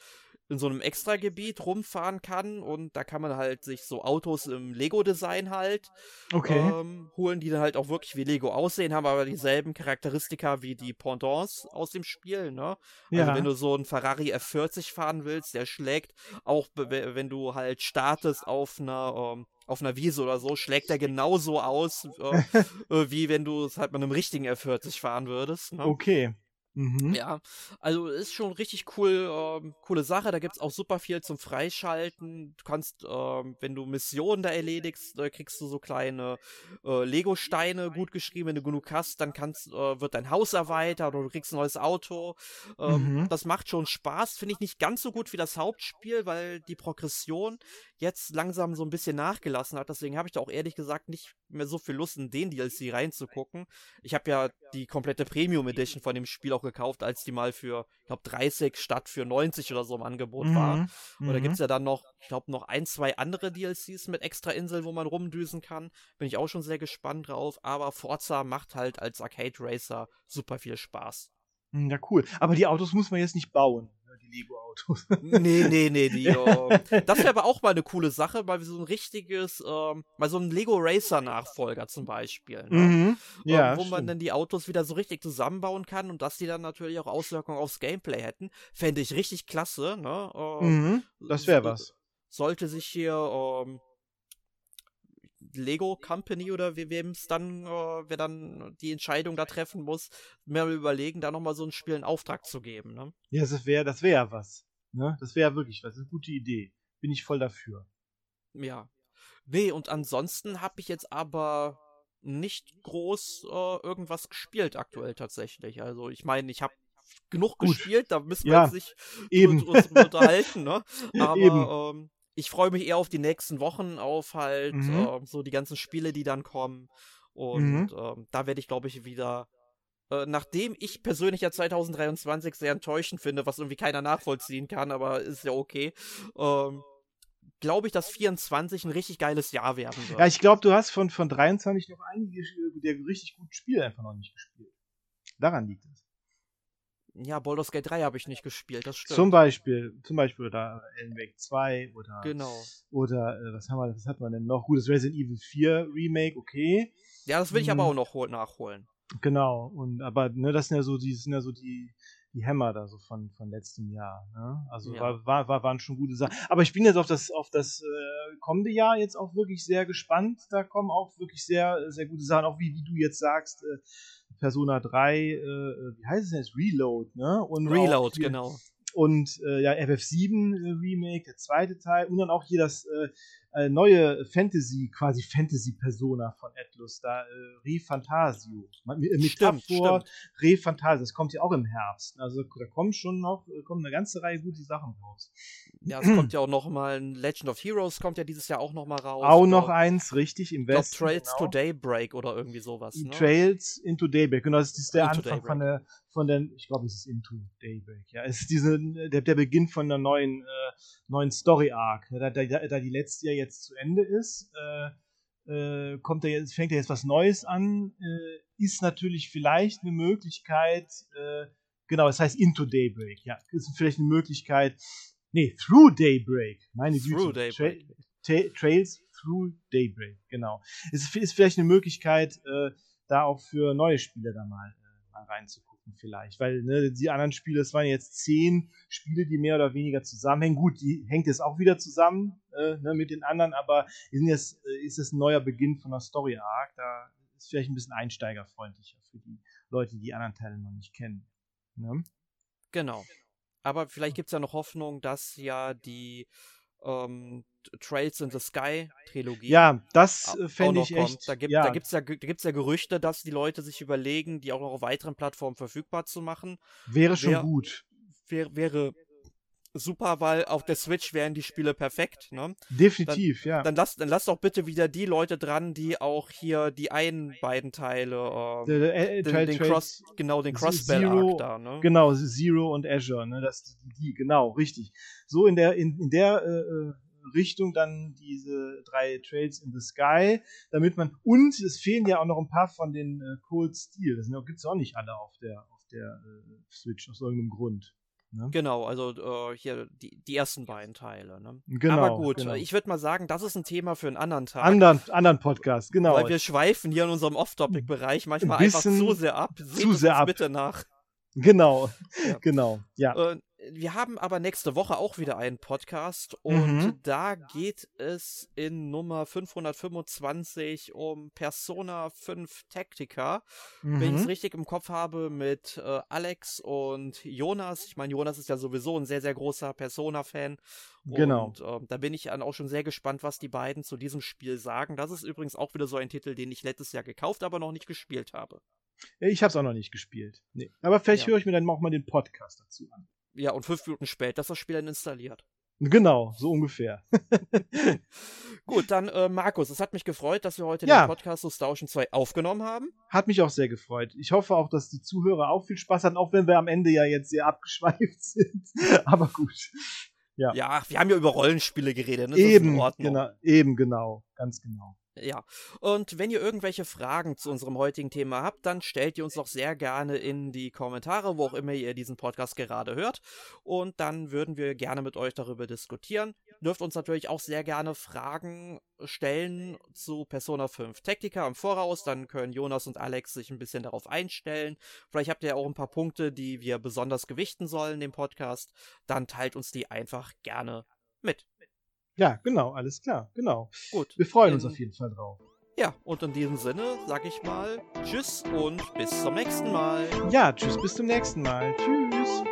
in so einem Extra-Gebiet rumfahren kann und da kann man halt sich so Autos im Lego-Design halt Okay. ähm, holen, die dann halt auch wirklich wie Lego aussehen, haben aber dieselben Charakteristika wie die Pendants aus dem Spiel, ne? Also ja. wenn du so einen Ferrari F40 fahren willst, der schlägt auch, wenn du halt startest auf einer ähm, auf einer Wiese oder so, schlägt er genauso aus, äh, äh, wie wenn du es halt mit einem richtigen F40 fahren würdest. Ne? okay. Mhm. Ja, also ist schon richtig cool, ähm, coole Sache. Da gibt's auch super viel zum Freischalten. Du kannst, ähm, wenn du Missionen da erledigst, äh, kriegst du so kleine äh, Lego-Steine gut geschrieben. Wenn du genug hast, dann kannst, äh, wird dein Haus erweitert oder du kriegst ein neues Auto. Ähm, Mhm. Das macht schon Spaß. Finde ich nicht ganz so gut wie das Hauptspiel, weil die Progression jetzt langsam so ein bisschen nachgelassen hat. Deswegen habe ich da auch ehrlich gesagt nicht mehr so viel Lust, in den DLC reinzugucken. Ich habe ja die komplette Premium Edition von dem Spiel auch gekauft, als die mal für, ich glaube, 30 statt für 90 oder so im Angebot war. Mhm. Und da Mhm. gibt's ja dann noch, ich glaube, noch ein, zwei andere DLCs mit extra Inseln, wo man rumdüsen kann. Bin ich auch schon sehr gespannt drauf. Aber Forza macht halt als Arcade Racer super viel Spaß. Hm, Ja, cool. Aber die Autos muss man jetzt nicht bauen, die Lego-Autos. Nee, nee, nee, die, ähm, das wäre aber auch mal eine coole Sache, mal so ein richtiges, ähm, mal so ein Lego Racer Nachfolger zum Beispiel. Ne? Mhm. Ja, ähm, wo man stimmt. dann die Autos wieder so richtig zusammenbauen kann und dass die dann natürlich auch Auswirkungen aufs Gameplay hätten, fände ich richtig klasse. Ne? Ähm, Mhm. Das wäre was. Sollte sich hier ähm, Lego Company oder we- wem es dann, äh, wer dann die Entscheidung da treffen muss, mir mal überlegen, da nochmal so ein Spiel in Auftrag zu geben. Ne? Ja, das wäre das wär was. Ne? Das wäre wirklich was. Das ist eine gute Idee. Bin ich voll dafür. Ja. Nee, und ansonsten habe ich jetzt aber nicht groß äh, irgendwas gespielt aktuell tatsächlich. Also ich meine, ich habe genug Gut. gespielt, da müssen wir Ja, nicht Eben. uns, uns unterhalten, ne? Aber Eben. ähm, ich freue mich eher auf die nächsten Wochen, auf halt Mhm. ähm, so die ganzen Spiele, die dann kommen. Und ähm, da werde ich, glaube ich, wieder. Äh, nachdem ich persönlich ja 2023 sehr enttäuschend finde, was irgendwie keiner nachvollziehen kann, aber ist ja okay, ähm, glaube ich, dass 24 ein richtig geiles Jahr werden wird. Ja, ich glaube, du hast von, von 23 noch einige äh, der richtig guten Spiele einfach noch nicht gespielt. Daran liegt es. Ja, Baldur's Gate 3 habe ich nicht gespielt, das stimmt. Zum Beispiel, zum Beispiel da Alan Wake 2 oder genau. oder äh, was haben wir, was hat man denn noch? Gut, das Resident Evil 4 Remake, okay. Ja, das will ich aber Mhm. auch noch hol- nachholen. Genau. Und aber ne, das sind ja so die sind ja so die die Hämmer da so von von letztem Jahr. Ne? Also Ja. war, war, war waren schon gute Sachen. Aber ich bin jetzt auf das auf das äh, kommende Jahr jetzt auch wirklich sehr gespannt. Da kommen auch wirklich sehr sehr gute Sachen, auch wie wie du jetzt sagst. Äh, Persona 3, äh, wie heißt es denn jetzt? Reload, ne? Und Reload, genau. Und äh, ja, FF7 äh, Remake, der zweite Teil und dann auch hier das äh, äh, neue Fantasy, quasi Fantasy-Persona von Atlus, da äh, Re Fantasio. Metaphor, Re Fantasio, das kommt ja auch im Herbst. Also da kommen schon noch, äh, kommen eine ganze Reihe gute Sachen raus. Ja, es kommt ja auch noch mal ein Legend of Heroes kommt ja dieses Jahr auch noch mal raus. Auch noch eins, richtig, im Westen. Trails genau. to Daybreak oder irgendwie sowas. Ne? Trails into Daybreak, genau, das ist der into Anfang Daybreak. von der, von der, ich glaube, es ist Into Daybreak, ja. Es ist diese, der, der Beginn von einer neuen, äh, neuen Story-Arc, da, da, da, die letzte ja jetzt zu Ende ist, äh, äh, kommt er jetzt, fängt er jetzt was Neues an, äh, ist natürlich vielleicht eine Möglichkeit, äh, genau, es heißt Into Daybreak, ja, ist vielleicht eine Möglichkeit, nee, Through Daybreak, meine Through Güte. Daybreak. Tra Trails Through Daybreak, genau. Es ist, ist vielleicht eine Möglichkeit, äh, da auch für neue Spieler da mal, mal reinzugucken vielleicht, weil ne, die anderen Spiele, es waren jetzt zehn Spiele, die mehr oder weniger zusammenhängen. Gut, die hängt jetzt auch wieder zusammen äh, ne, mit den anderen, aber jetzt, äh, ist es ein neuer Beginn von der Story Arc. Da ist vielleicht ein bisschen einsteigerfreundlicher für die Leute, die die anderen Teile noch nicht kennen. Ne? Genau. Aber vielleicht gibt es ja noch Hoffnung, dass ja die ähm, Trails in the Sky Trilogie. Ja, das äh, fände ich kommt. echt. Da gibt ja. da gibt's ja, da gibt's ja Gerüchte, dass die Leute sich überlegen, die auch noch auf weiteren Plattformen verfügbar zu machen. Wäre schon Wär, gut. Wär, wäre super, weil auf der Switch wären die Spiele perfekt. Ne? Definitiv, dann, ja. Dann lass, dann lass doch bitte wieder die Leute dran, die auch hier die einen beiden Teile, äh, der, der, äh, den, den Cross, genau den Crossbell Arc da, ne? Genau, Zero und Azure, ne? Das die, die genau, richtig. So in der in, in der äh, äh Richtung dann diese drei Trails in the Sky, damit man und es fehlen ja auch noch ein paar von den äh, Cold Steel. Das gibt es auch nicht alle auf der auf der äh, Switch aus irgendeinem Grund. Ne? Genau, also äh, hier die, die ersten beiden Teile. Ne? Genau, Aber gut, genau. ich würde mal sagen, das ist ein Thema für einen anderen Tag. Anderen, anderen Podcast, genau. Weil wir schweifen hier in unserem Off-Topic-Bereich manchmal ein einfach zu sehr ab. Seht zu sehr ab. bitte nach. Genau, ja. genau, ja. Äh, wir haben aber nächste Woche auch wieder einen Podcast und mhm. da geht es in Nummer 525 um Persona 5 Tactica. Mhm. Wenn ich es richtig im Kopf habe, mit äh, Alex und Jonas. Ich meine, Jonas ist ja sowieso ein sehr, sehr großer Persona-Fan. Genau. Und äh, da bin ich dann auch schon sehr gespannt, was die beiden zu diesem Spiel sagen. Das ist übrigens auch wieder so ein Titel, den ich letztes Jahr gekauft, aber noch nicht gespielt habe. Ich habe es auch noch nicht gespielt. Nee. Aber vielleicht ja. höre ich mir dann auch mal den Podcast dazu an. Ja, und fünf Minuten später ist das Spiel dann installiert. Genau, so ungefähr. Gut, dann äh, Markus, es hat mich gefreut, dass wir heute ja. den Podcast Nostalgien 2 aufgenommen haben. Hat mich auch sehr gefreut. Ich hoffe auch, dass die Zuhörer auch viel Spaß hatten, auch wenn wir am Ende ja jetzt sehr abgeschweift sind. Aber gut. Ja. ja, wir haben ja über Rollenspiele geredet. Ne? Eben, genau, eben genau, ganz genau. Ja, und wenn ihr irgendwelche Fragen zu unserem heutigen Thema habt, dann stellt ihr uns doch sehr gerne in die Kommentare, wo auch immer ihr diesen Podcast gerade hört. Und dann würden wir gerne mit euch darüber diskutieren. Dürft uns natürlich auch sehr gerne Fragen stellen zu Persona 5 Tactica im Voraus. Dann können Jonas und Alex sich ein bisschen darauf einstellen. Vielleicht habt ihr auch ein paar Punkte, die wir besonders gewichten sollen im Podcast. Dann teilt uns die einfach gerne mit. Ja, genau, alles klar, genau. Gut. Wir freuen in, uns auf jeden Fall drauf. Ja, und in diesem Sinne sag ich mal Tschüss und bis zum nächsten Mal. Ja, tschüss, bis zum nächsten Mal. Tschüss.